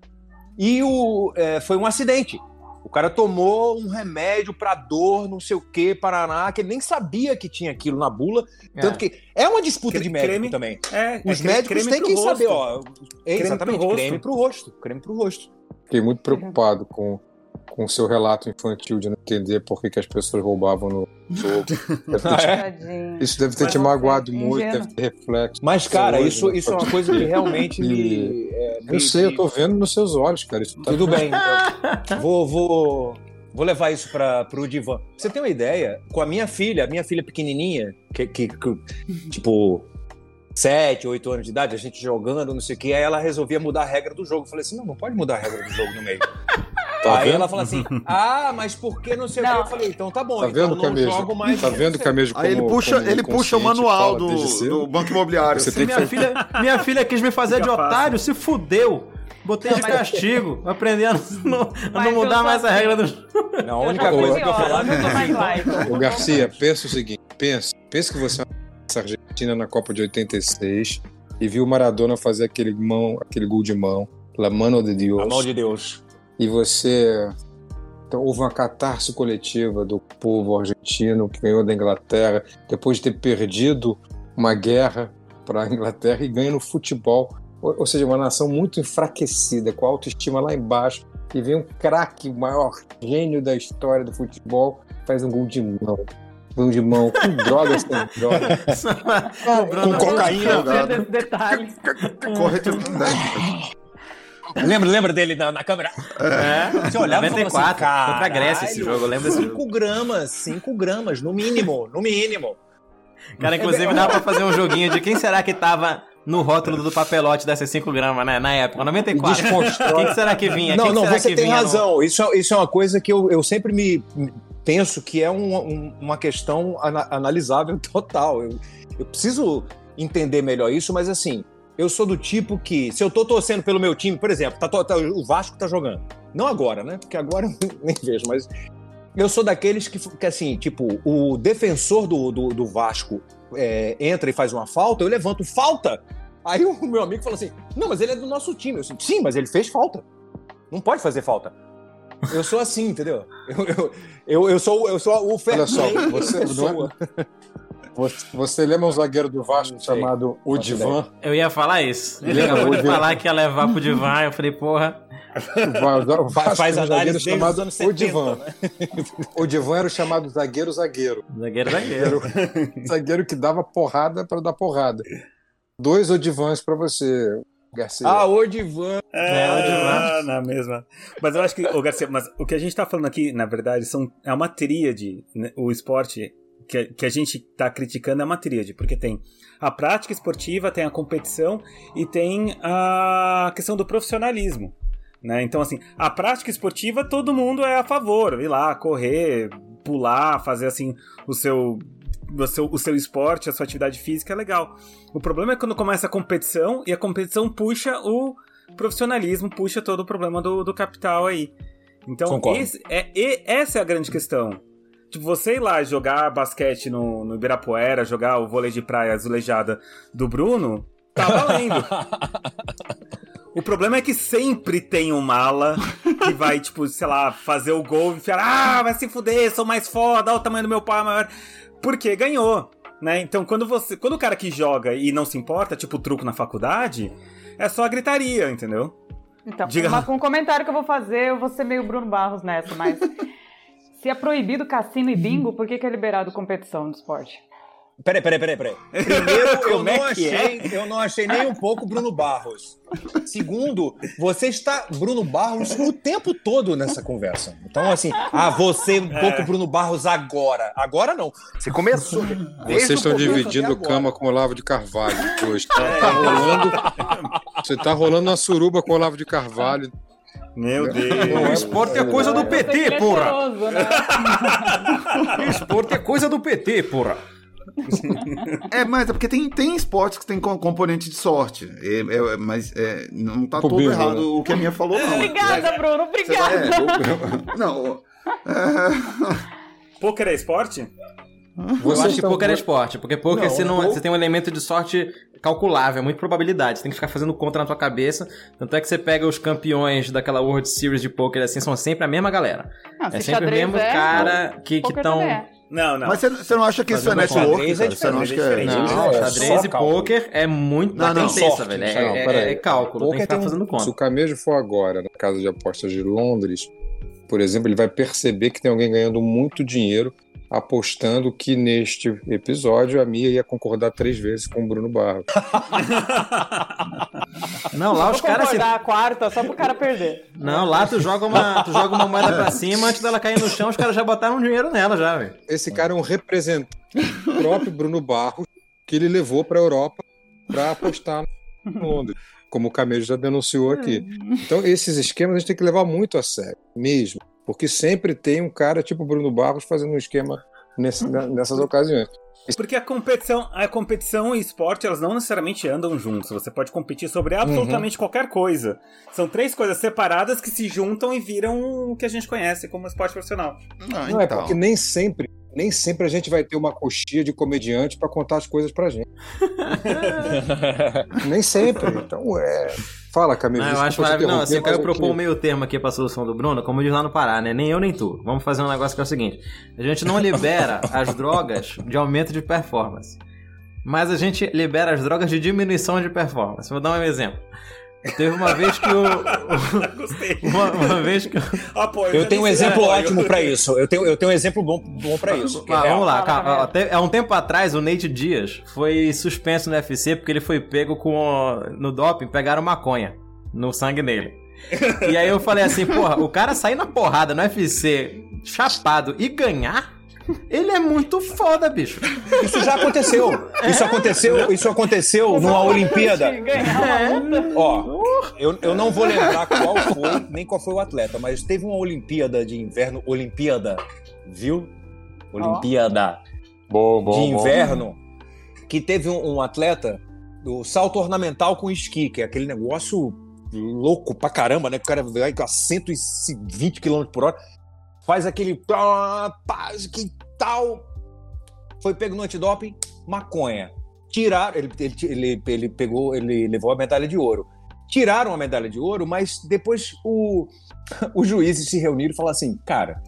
S6: e o, é, foi um acidente. O cara tomou um remédio para dor, não sei o que, Paraná, que ele nem sabia que tinha aquilo na bula. Tanto que é uma disputa
S5: Cre-
S6: de médico
S5: creme-
S6: também.
S5: É,
S6: Os
S5: é
S6: médicos
S5: creme
S6: têm que
S5: rosto.
S6: saber, ó. É,
S5: Creme
S6: exatamente,
S5: pro rosto.
S6: creme pro rosto. Creme pro rosto.
S4: Fiquei muito preocupado com, com o seu relato infantil de não entender por que, que as pessoas roubavam no jogo. Deve ter te-
S2: Tadinho.
S4: Isso deve ter
S2: Mas
S4: te magoado
S2: é
S4: muito,
S2: ingênuo.
S4: deve ter reflexo.
S6: Mas, cara,
S4: Hoje,
S6: isso,
S4: né?
S6: isso é uma coisa que realmente me. é,
S4: Eu sei, eu tô vendo nos seus olhos, cara. Isso tá
S6: Tudo bem. eu vou, vou, vou levar isso para o divã. Pra Você tem uma ideia? Com a minha filha, a minha filha pequenininha, que, que- que, tipo, 7, 8 anos de idade, a gente jogando, não sei o que, aí ela resolvia mudar a regra do jogo. Eu falei assim: não, não pode mudar a regra do jogo no meio.
S4: Tá
S6: aí
S4: vendo?
S6: ela fala assim: ah, mas por que não sei o que?
S2: Não.
S6: Eu falei: então tá bom,
S4: Tá
S6: então
S4: vendo,
S6: eu não
S4: Camejo?
S6: jogo mais.
S4: Tá vendo, Camejo?
S3: Aí ele puxa,
S4: como
S3: ele puxa o manual do, do Banco Imobiliário.
S4: Você
S3: assim.
S4: tem que
S1: Minha filha, minha filha quis me fazer de
S5: fácil.
S1: otário, se fudeu. Botei de
S2: Mas-
S1: castigo, aprendi a não, a não mudar mais a
S2: assim.
S1: regra do
S6: Não, a única coisa que eu
S2: tô mais light.
S4: Ô Garcia, pensa o seguinte, pensa, pensa que você é uma Argentina na Copa de 86 e viu o Maradona fazer aquele mão, aquele gol de mão, La mano de Dios,
S6: a mão de Deus.
S4: E você então, houve uma catarse coletiva do povo argentino que ganhou da Inglaterra depois de ter perdido uma guerra para a Inglaterra e ganha no futebol, ou, ou seja, uma nação muito enfraquecida, com a autoestima lá embaixo, e vem um craque, o maior gênio da história do futebol, faz um gol de mão. Gol de mão, com droga sem droga.
S6: Com cocaína.
S2: Desse detalhe.
S6: Lembra, lembra dele na, na câmera?
S1: É,
S6: Você olhava e falava
S1: 94,
S6: assim,
S1: contra a Grécia esse
S6: "Caralho,
S1: jogo, eu lembro desse jogo.
S6: 5 gramas, 5 gramas, no mínimo, no mínimo.
S1: Cara, inclusive dá pra fazer um joguinho de quem será que tava no rótulo do papelote dessas 5 gramas, né? Na época, 94.
S4: Desconstrói.
S1: Quem será que vinha?
S6: Não,
S1: Quem
S6: não,
S1: será
S6: você
S1: que
S6: tem
S1: vinha no-
S6: razão. Isso, é- isso é uma coisa que eu, eu sempre me penso que é um- um- uma questão ana- analisável total. Eu, eu preciso entender melhor isso, mas assim, eu sou do tipo que, se eu tô torcendo pelo meu time, por exemplo, tá, tá- o Vasco tá jogando. Não agora, né? Porque agora eu nem vejo, mas eu sou daqueles que, que assim, tipo, o defensor do, do, do Vasco é, entra e faz uma falta, eu levanto falta. Aí o meu amigo fala assim: não, mas ele é do nosso time. Eu assim, sim, mas ele fez falta. Não pode fazer falta. Eu sou assim, entendeu? Eu, eu, eu, eu sou, eu sou o fair
S4: Olha só, você-
S6: pessoa.
S4: Você, você lembra um zagueiro do Vasco chamado
S6: Faço
S4: Odivan?
S1: Eu ia falar isso. Ele acabou de
S4: Odivan?
S1: falar que ia levar pro divã, eu falei, porra.
S4: O Vasco
S6: Faz
S4: um zagueiro
S6: análise
S4: chamado
S6: anos 70,
S4: Odivan.
S6: né?
S4: Odivan era o chamado zagueiro-zagueiro.
S1: Zagueiro, zagueiro.
S4: zagueiro que dava porrada para dar porrada. Dois Odivans para você, Garcia.
S6: Ah, o Odivan.
S5: É,
S1: onde
S5: na mesma. Mas eu acho que, ô Garcia, mas o que a gente tá falando aqui, na verdade, são, é uma tríade. né? O esporte que, que a gente tá criticando é uma tríade, porque tem a prática esportiva, tem a competição e tem a questão do profissionalismo. Né? Então, assim, a prática esportiva todo mundo é a favor, ir lá, correr, pular, fazer assim o seu, o seu, o seu esporte, a sua atividade física é legal. O problema é quando começa a competição e a competição puxa o profissionalismo, puxa todo o problema do, do capital aí. Então, esse, é, e- essa é a grande questão. Tipo, você ir lá jogar basquete no, no Ibirapuera, jogar o vôlei de praia azulejada do Bruno, tá valendo. O problema é que sempre tem um mala que vai, tipo, sei lá, fazer o gol e enfiar, ah, vai se fuder, sou mais foda, olha o tamanho do meu pau maior. Porque ganhou, né? Então, quando você. Quando o cara que joga e não se importa, tipo truco na faculdade, é só a gritaria, entendeu?
S2: Então,
S5: Diga lá.
S2: um comentário que eu vou fazer, eu vou ser meio Bruno Barros nessa, mas se é proibido cassino e bingo, por que, que é liberado competição do esporte?
S6: Peraí, peraí, peraí, peraí. Primeiro, eu
S5: é
S6: não,
S5: que
S6: achei, eu não achei nem um pouco Bruno Barros. Segundo, você está Bruno Barros o tempo todo nessa conversa. Então, assim, ah, você um pouco Bruno Barros agora. Agora não. Você começou.
S4: Vocês estão dividindo cama com o Olavo de Carvalho hoje. Tá, tá rolando. Você tá rolando uma suruba com o Olavo de Carvalho.
S5: Meu
S1: O
S5: Deus.
S1: esporte é coisa do PT, porra.
S2: Preteroso, né?
S1: O esporte é coisa do PT, porra.
S3: É, mas é porque tem, tem esportes que tem com- componente de sorte. É, é, mas é, não tá
S4: Pro
S3: todo
S4: bingo,
S3: errado
S4: né?
S3: o que a minha falou, não.
S2: Obrigada, Bruno,
S3: Você vai-
S2: obrigada.
S3: é, não. é,
S5: Poker é esporte?
S1: Eu
S4: Vocês
S1: acho que
S4: estão-
S1: poker é esporte, porque poker
S3: Não,
S1: você, não,
S3: poker-
S1: você tem um elemento de sorte calculável, é muito probabilidade. Você tem que ficar fazendo conta na tua cabeça. Tanto é que você pega os campeões daquela World Series de poker, assim, são sempre a mesma galera.
S2: Ah,
S1: é
S2: se
S1: sempre o mesmo
S2: é,
S1: cara que estão.
S2: é.
S5: Não, não.
S3: mas você, você não acha que isso é
S1: Fazendo
S3: network?
S6: é?
S3: Você não acha que é.
S5: diferente.
S1: Não,
S6: Não, é
S1: xadrez e poker é muito
S3: Não,
S1: não,
S6: Sorte,
S1: velho. É,
S4: não,
S1: é- é cálculo,
S4: Poker
S1: tem que ficar
S4: tem um-
S1: fazendo
S4: Se o
S1: conta.
S4: Camejo for agora na casa de apostas de Londres, por exemplo, ele vai perceber que tem alguém ganhando muito dinheiro apostando que neste episódio a Mia ia concordar três vezes com o Bruno Barros.
S1: Não, lá os caras se
S2: concordar a quarta só pro cara perder.
S1: Não, lá tu joga uma, tu joga uma moeda pra cima, antes dela cair no chão, os caras já botaram dinheiro nela já, velho.
S4: Esse cara é um representante do próprio Bruno Barros que ele levou para a Europa para apostar em Londres, como o Camejo já denunciou aqui. Então, esses esquemas a gente tem que levar muito a sério, mesmo, porque sempre tem um cara tipo Bruno Barros fazendo um esquema nesse- na- nessas ocasiões.
S5: Porque a competição, a competição e esporte, elas não necessariamente andam juntos. Você pode competir sobre absolutamente qualquer coisa. São três coisas separadas que se juntam e viram o que a gente conhece como esporte profissional.
S3: Ah,
S4: Não é
S3: então.
S4: porque nem sempre, nem sempre a gente vai ter uma coxinha de comediante para contar as coisas pra gente. nem sempre. Então, é. Fala, Camejo.
S1: Não, eu acho maravilhoso. Não, assim, eu quero propor um meio termo aqui pra solução do Bruno, como diz lá no Pará, né? Nem eu nem tu. Vamos fazer um negócio que é o seguinte: a gente não libera as drogas de aumento de performance. Mas a gente libera as drogas de diminuição de performance. Vou dar um exemplo. Teve uma vez que o.
S5: Gostei.
S1: uma, uma vez que. o-
S5: Apoio.
S6: Eu
S5: já
S6: tenho um exemplo
S5: apoio.
S6: ótimo pra isso. Eu tenho, eu tenho um exemplo bom, bom pra isso. é
S1: Ah,
S6: real.
S1: vamos lá, calma. Há um tempo atrás, o Nate Dias foi suspenso no UFC porque ele foi pego com. No doping, pegaram maconha no sangue dele. E aí eu falei assim, porra, o cara sair na porrada no UFC chapado e ganhar, ele é muito foda, bicho.
S6: Isso já aconteceu. Isso aconteceu, isso aconteceu numa Olimpíada. Ó, eu, eu não vou lembrar qual foi, nem qual foi o atleta, mas teve uma Olimpíada de inverno, Olimpíada, viu? Olimpíada
S4: Bom, bom,
S6: de
S4: bom.
S6: inverno, que teve um, um atleta do salto ornamental com esqui, que é aquele negócio louco pra caramba, né? Que o cara vai a 120 km por hora, faz aquele pá, pá, que tal. Foi pego no antidoping, maconha. Tiraram, ele, ele, ele, ele pegou, ele levou a medalha de ouro. Tiraram a medalha de ouro, mas depois o, os juízes se reuniram e falaram assim: cara,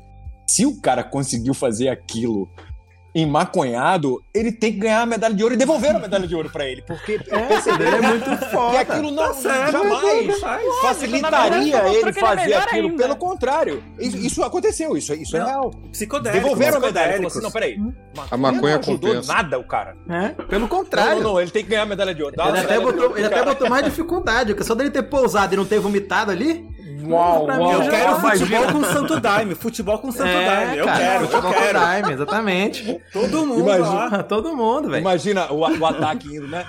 S6: se o cara conseguiu fazer aquilo em maconhado, ele tem que ganhar a medalha de ouro e devolver a medalha de ouro pra ele, porque perceberam
S1: Ele é muito
S6: que
S1: foda.
S6: aquilo não
S5: certo,
S6: jamais
S2: verdade,
S6: facilitaria
S2: mostrou
S6: ele
S2: é
S6: fazer aquilo.
S2: ainda.
S6: Pelo contrário, isso, isso aconteceu, isso, isso é real.
S5: Psicodélicos.
S6: Devolveram a medalha. Falou assim, não, peraí.
S4: A maconha
S6: não ajudou
S4: compensa.
S6: nada o cara.
S1: É, pelo contrário.
S6: não, não, ele tem que ganhar a medalha de ouro. Dá
S1: Ele, até
S6: de
S1: botou, ele até botou mais dificuldade, porque só dele ter pousado e não ter vomitado ali.
S6: Uau, uau.
S5: Eu quero
S1: Imagina.
S5: futebol com Santo Daime. Futebol com Santo Daime. Eu
S1: cara,
S5: quero, eu
S1: futebol com
S5: quero.
S1: Daime, exatamente.
S5: Todo mundo
S6: Imagina.
S5: lá.
S1: Todo mundo, velho.
S6: Imagina o, o ataque indo, né?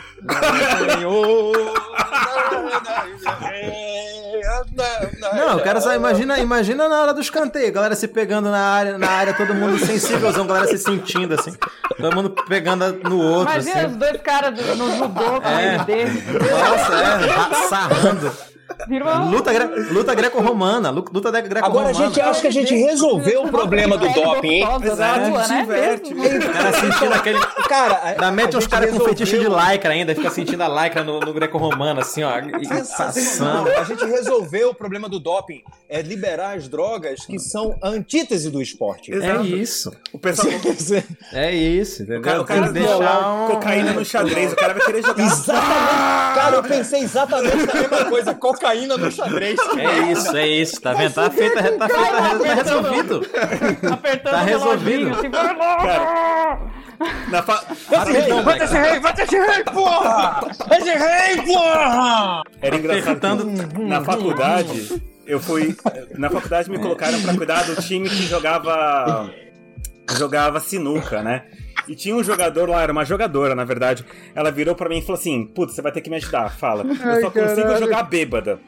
S1: Não, eu quero só imagina, imagina na hora do escanteio, galera se pegando na área, na área, todo mundo sensívelzão, galera se sentindo assim, todo mundo pegando no outro
S2: Imagina os
S1: assim.
S2: dois caras no judô com
S1: É.
S2: ele dele.
S1: Nossa, é, ra- sarrando.
S2: Vira uma...
S1: Luta, gre- luta greco-romana, lu- luta greco-romana.
S6: Agora a gente acha que a gente resolveu o problema do
S2: Pele
S6: doping, hein?
S2: gostosa
S5: Exato,
S2: né?
S5: diverte.
S2: Mesmo?
S1: O cara sentindo aquele.
S6: Cara, a-
S1: Ainda mete
S6: a
S1: uns
S6: gente
S1: caras com fetiche de lycra ainda, fica sentindo a lycra no, no greco-romano, assim, ó, e- e passando.
S6: A gente resolveu o problema do doping. É liberar as drogas que são a antítese do esporte.
S1: É
S5: Exato.
S1: isso,
S5: O pessoal.
S6: Quer dizer,
S1: é isso,
S5: O
S1: entendeu?
S5: cara, o cara
S1: deixar um...
S5: cocaína no xadrez, o cara vai querer jogar.
S6: Exatamente. Cara, eu pensei exatamente na mesma coisa. Cocaína no xadrez.
S1: É isso, é isso, tá vendo? Tá feito, tá feito, tá, tá resolvido.
S2: Apertando
S1: Tá resolvido.
S2: assim, vai lá.
S5: Na fa...
S1: Rapidão,
S6: Bota esse rei, bota esse rei, porra! Esse rei, porra!
S5: Era engraçado. Que Na faculdade, eu fui. Na faculdade me colocaram pra cuidar do time que jogava. jogava sinuca, né? E tinha um jogador lá, era uma jogadora, na verdade. Ela virou pra mim e falou assim: Putz, você vai ter que me ajudar. Fala, eu só consigo jogar bêbada.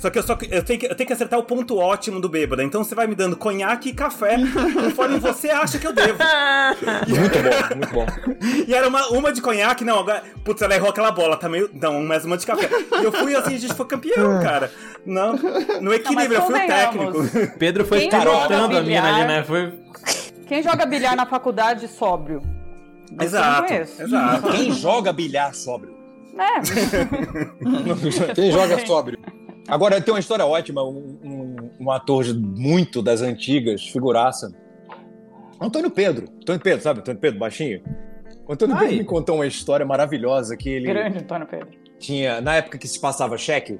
S5: Só que eu, só, eu, tenho que eu tenho que acertar o ponto ótimo do bêbado. Então você vai me dando conhaque e café conforme você acha que eu devo.
S6: Muito bom, muito bom.
S5: E era uma, uma de conhaque, não, agora. Putz, ela errou aquela bola, tá meio. Não, mais uma de café. E eu fui assim, a gente foi campeão, cara. Não, no equilíbrio, eu fui o técnico.
S1: Pedro foi
S2: joga
S1: a mina ali, né? Foi.
S2: Quem joga bilhar na faculdade sóbrio? Não
S5: Exato, exato.
S6: Quem joga bilhar sóbrio?
S2: É,
S4: Quem joga sóbrio?
S6: Agora, tem uma história ótima. Um, um- um ator muito das antigas, figuraça. Antônio Pedro. Antônio Pedro, sabe? Antônio Pedro, baixinho. O Antônio
S1: Ai.
S6: Pedro me contou uma história maravilhosa que ele
S2: grande Antônio Pedro.
S6: tinha, na época que se passava cheque,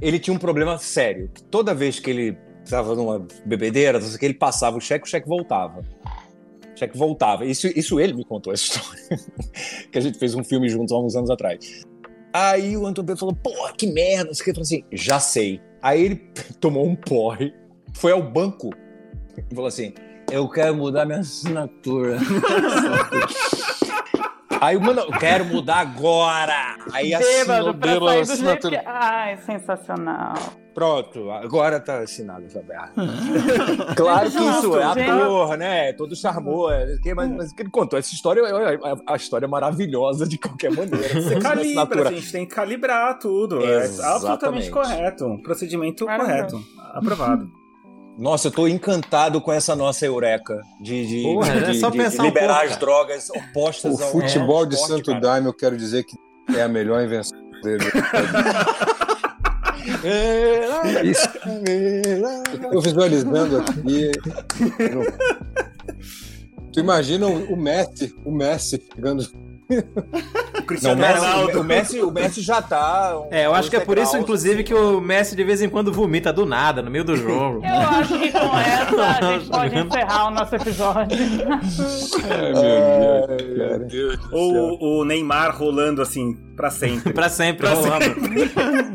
S6: ele tinha um problema sério. Toda vez que ele estava numa bebedeira, ele passava o cheque, o cheque voltava. O cheque voltava. Isso, isso ele me contou essa história. que a gente fez um filme juntos há uns anos atrás. Aí o Antônio Pedro falou, pô, que merda. Que. Ele falou assim, já sei. Aí ele tomou um porre, foi ao banco e falou assim, eu quero mudar minha assinatura. Aí, mano, eu quero mudar agora. Aí assinou
S2: Bêbado sair do jeito
S6: assinatura.
S2: que... Ai, sensacional.
S6: Pronto, agora tá assinado essa merda. claro que isso é ator, né? Todo charmoso. Mas, mas que ele contou? Essa história é a, história é maravilhosa de qualquer maneira.
S5: Você calibra,
S6: assinatura.
S5: a gente tem que calibrar tudo. É
S6: Exatamente.
S5: absolutamente correto. Um procedimento correto. Aprovado.
S6: Nossa, eu tô encantado com essa nossa eureka de, de,
S1: Porra,
S6: de-
S1: é
S6: de-
S1: só
S6: de
S1: um
S6: liberar
S1: pouco,
S6: as
S1: cara.
S6: drogas opostas
S4: O
S6: ao
S4: futebol
S6: ao
S4: de
S6: esporte,
S4: Santo
S6: cara.
S4: Daime, eu quero dizer que é a melhor invenção dele. Isso. Eu visualizando aqui. Tu imagina o Messi, o Messi chegando.
S5: O
S6: Não,
S5: Cristiano
S6: o Messi,
S5: Ronaldo.
S6: o, Messi, o Messi já tá. um-
S1: É, eu acho que é por isso, inclusive,
S6: assim.
S1: que o Messi de vez em quando vomita do nada, no meio do jogo.
S2: Eu acho que com essa a gente pode encerrar o nosso episódio.
S4: Ai, meu Deus.
S5: Ou o Neymar rolando assim, pra sempre.
S1: pra sempre, rolando.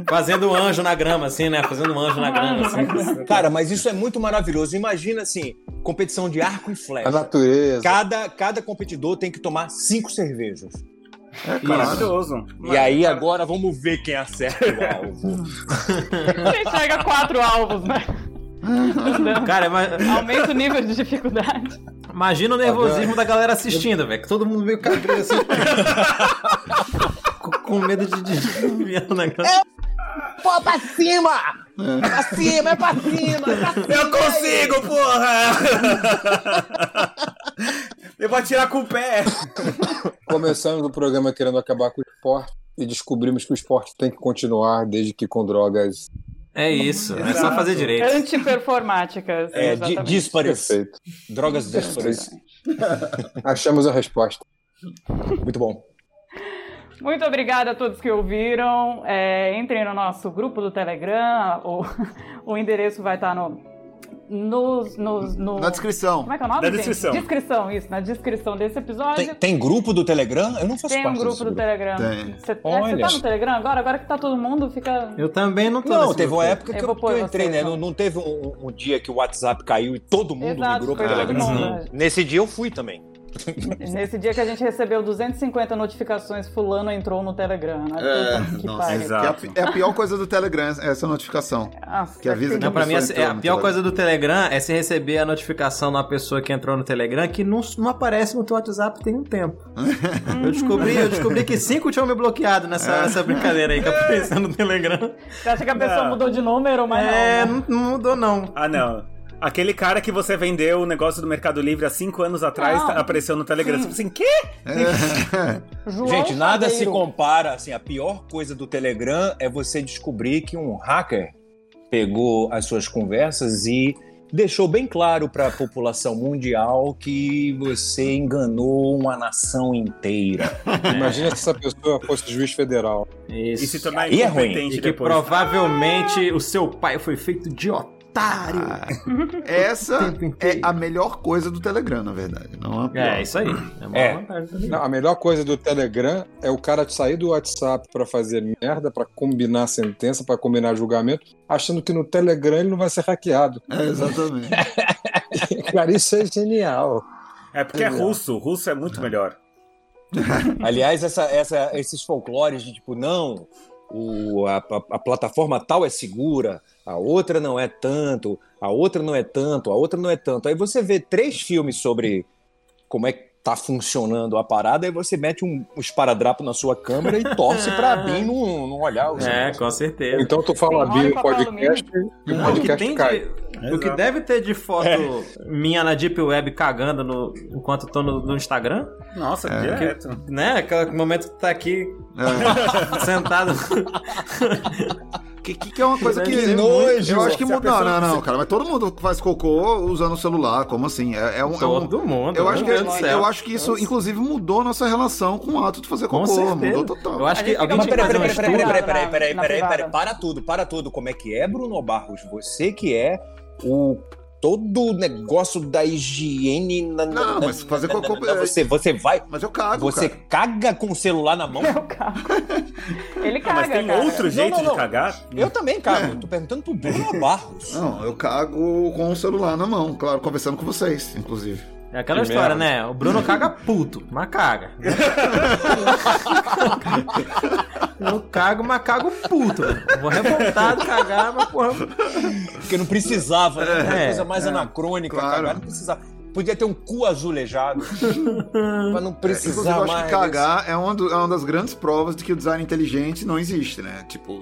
S1: Fazendo um anjo na grama, assim, né? Fazendo um anjo na grama, assim.
S6: Cara, mas isso é muito maravilhoso. Imagina assim, competição de arco e
S4: A
S6: flecha.
S4: natureza.
S6: Cada, cada competidor tem que tomar cinco cervejas.
S5: Maravilhoso.
S6: E aí agora vamos ver quem acerta o alvo.
S2: Você chega a quatro alvos, né?
S1: Cara, ima-
S2: Aumenta o nível de dificuldade.
S1: imagina o nervosismo da galera assistindo, velho. que Todo mundo meio cabreiro assim. com, medo de desviar o negócio.
S6: Pô, pra cima! É pra cima, é pra cima! É pra cima
S5: Eu consigo, porra! Eu vou atirar com o pé.
S4: Começamos o programa querendo acabar com o esporte e descobrimos que o esporte tem que continuar desde que com drogas.
S1: É isso, é só
S5: Exato.
S1: fazer direito.
S2: Antiperformáticas.
S6: É, di-
S2: exatamente.
S6: díspares.
S4: Perfeito.
S6: Drogas díspares.
S4: Achamos a resposta.
S6: Muito bom.
S2: Muito obrigada a todos que ouviram. É, entrem no nosso grupo do Telegram. O, o endereço vai estar no, nos- nos- no.
S3: Na descrição.
S2: Como é que é o nome?
S5: Na descrição.
S2: Descrição, isso. Na descrição desse episódio.
S6: Tem, tem grupo do Telegram? Eu não faço
S2: Tem um
S6: parte
S2: grupo
S6: desse
S2: do Telegram.
S3: Tem.
S2: Você, é, você tá no Telegram agora? Agora que tá todo mundo, fica.
S1: Eu também não tô
S6: Não, teve uma
S1: grupo.
S6: época que
S2: Eu
S6: eu, eu entrei,
S2: você,
S6: né?
S2: então.
S6: Não, não teve um, um dia que o WhatsApp caiu e todo mundo
S2: Exato,
S6: migrou pro
S2: foi todo
S6: Telegram.
S2: mundo.
S6: Nesse dia eu fui também.
S2: Nesse dia que a gente recebeu 250 notificações, fulano entrou no Telegram. Né?
S3: É,
S2: que
S3: nossa.
S5: Exato.
S3: É, a, é a pior coisa do Telegram, essa notificação.
S2: Nossa,
S3: Que avisa que
S1: Não, pra mim, é, a pior
S3: Telegram.
S1: coisa do Telegram é você receber a notificação de uma pessoa que entrou no Telegram que não, não aparece no teu WhatsApp tem um tempo. eu, descobri, eu descobri que cinco tinham me bloqueado nessa, nessa brincadeira aí que apareceu no Telegram.
S2: Você acha que a pessoa
S5: Não.
S2: mudou de número, mas
S1: é,
S2: não. né?
S1: não, não mudou não.
S5: Ah, não. Aquele cara que você vendeu o negócio do Mercado Livre há cinco anos atrás tá- apareceu no Telegram. Você falou assim, quê?
S2: João
S6: Gente, nada se
S2: Chaveiro.
S6: compara. Assim, a pior coisa do Telegram é você descobrir que um hacker pegou as suas conversas e deixou bem claro para a população mundial que você enganou uma nação inteira.
S4: Imagina se essa pessoa fosse juiz federal.
S1: Isso.
S5: E se tornar
S6: Aí é ruim.
S5: incompetente
S1: E que
S5: depois.
S1: provavelmente o seu pai foi feito de otário.
S3: Essa
S1: Tempo
S3: é
S1: inteiro.
S3: a melhor coisa do Telegram, na verdade. Não a pior.
S1: É, isso aí. É uma
S6: É.
S1: vantagem também.
S4: Não, a melhor coisa do Telegram é o cara sair do WhatsApp pra fazer merda, pra combinar sentença, pra combinar julgamento, achando que no Telegram ele não vai ser hackeado.
S3: É, exatamente.
S4: Cara, isso é genial.
S5: É porque é russo. Russo é muito melhor.
S6: Aliás, essa, essa- esses folclores de tipo, não, o, a, a, a plataforma tal é segura, a outra não é tanto, a outra não é tanto, a outra não é tanto. Aí você vê três filmes sobre como é que tá funcionando a parada, aí você mete um, um esparadrapo na sua câmera e torce pra Bin não, não olhar os
S1: É,
S6: negócios.
S1: com certeza.
S4: Então tu fala
S2: Enrola
S4: Bi
S2: o
S4: no podcast e o podcast cai.
S1: de, o que deve ter de foto minha na Deep Web cagando no, enquanto tô no, no Instagram,
S5: Nossa,
S3: É.
S5: direto.
S1: né? Aquele momento que tá aqui
S3: É.
S1: sentado.
S3: Que, que, que é uma coisa que.
S1: Que
S6: nojo!
S3: Eu acho que muda. Não, não, não, cara. Mas todo mundo faz cocô usando o celular. Como assim? É, é um. é um-
S1: Todo mundo.
S3: eu, acho
S1: meu
S3: que,
S1: céu.
S3: eu acho que isso, inclusive, mudou nossa relação com o ato de fazer cocô. Mudou total.
S1: Eu acho que alguém
S6: Peraí, peraí, peraí, peraí, peraí, peraí, peraí, para tudo, para tudo. Como é que é, Bruno Barros? Você que é o todo o negócio da higiene na,
S3: Não,
S6: na-
S3: mas fazer
S6: na- na- na- você, você vai,
S3: Mas eu cago.
S6: você
S3: cara.
S6: caga com o celular na mão?
S2: Eu cago. Ele caga,
S5: Mas tem
S2: cara.
S5: outro jeito
S6: não, não.
S5: de cagar?
S6: Eu também cago. Tô perguntando pro Bruno Barros.
S3: Não, eu cago com o celular na mão, claro, conversando com vocês, inclusive.
S1: É aquela
S6: Que
S1: história,
S6: merda.
S1: né? O Bruno caga puto, mas caga. Eu cago, mas cago puto. Eu Vou revoltado cagar, mas porra.
S6: Porque não precisava, né? Era
S1: É,
S6: coisa mais anacrônica.
S3: claro.
S6: Cagar não precisava. Podia ter um cu azulejado. pra não
S3: É,
S6: precisar
S3: inclusive, eu acho
S6: mais.
S3: que cagar é uma, do- é uma das grandes provas de que o design inteligente não existe, né? Tipo,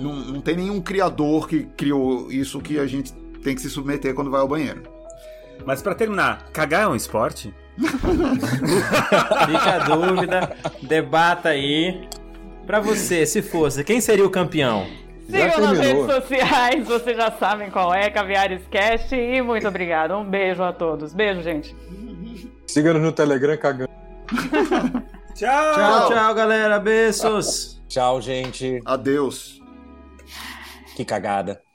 S3: não, não tem nenhum criador que criou isso que a gente tem que se submeter quando vai ao banheiro.
S5: Mas pra terminar, cagar é um esporte?
S1: Fica a dúvida, debata aí. Pra você, se fosse, quem seria o campeão?
S2: Sigam nas redes sociais, vocês já sabem qual é, Caviares Cast. E muito obrigado. Um beijo a todos. Beijo, gente.
S4: Siga-nos no Telegram cagando.
S5: Tchau!
S1: Tchau, tchau, galera. Beijos.
S6: Tchau, gente.
S3: Adeus.
S6: Que cagada.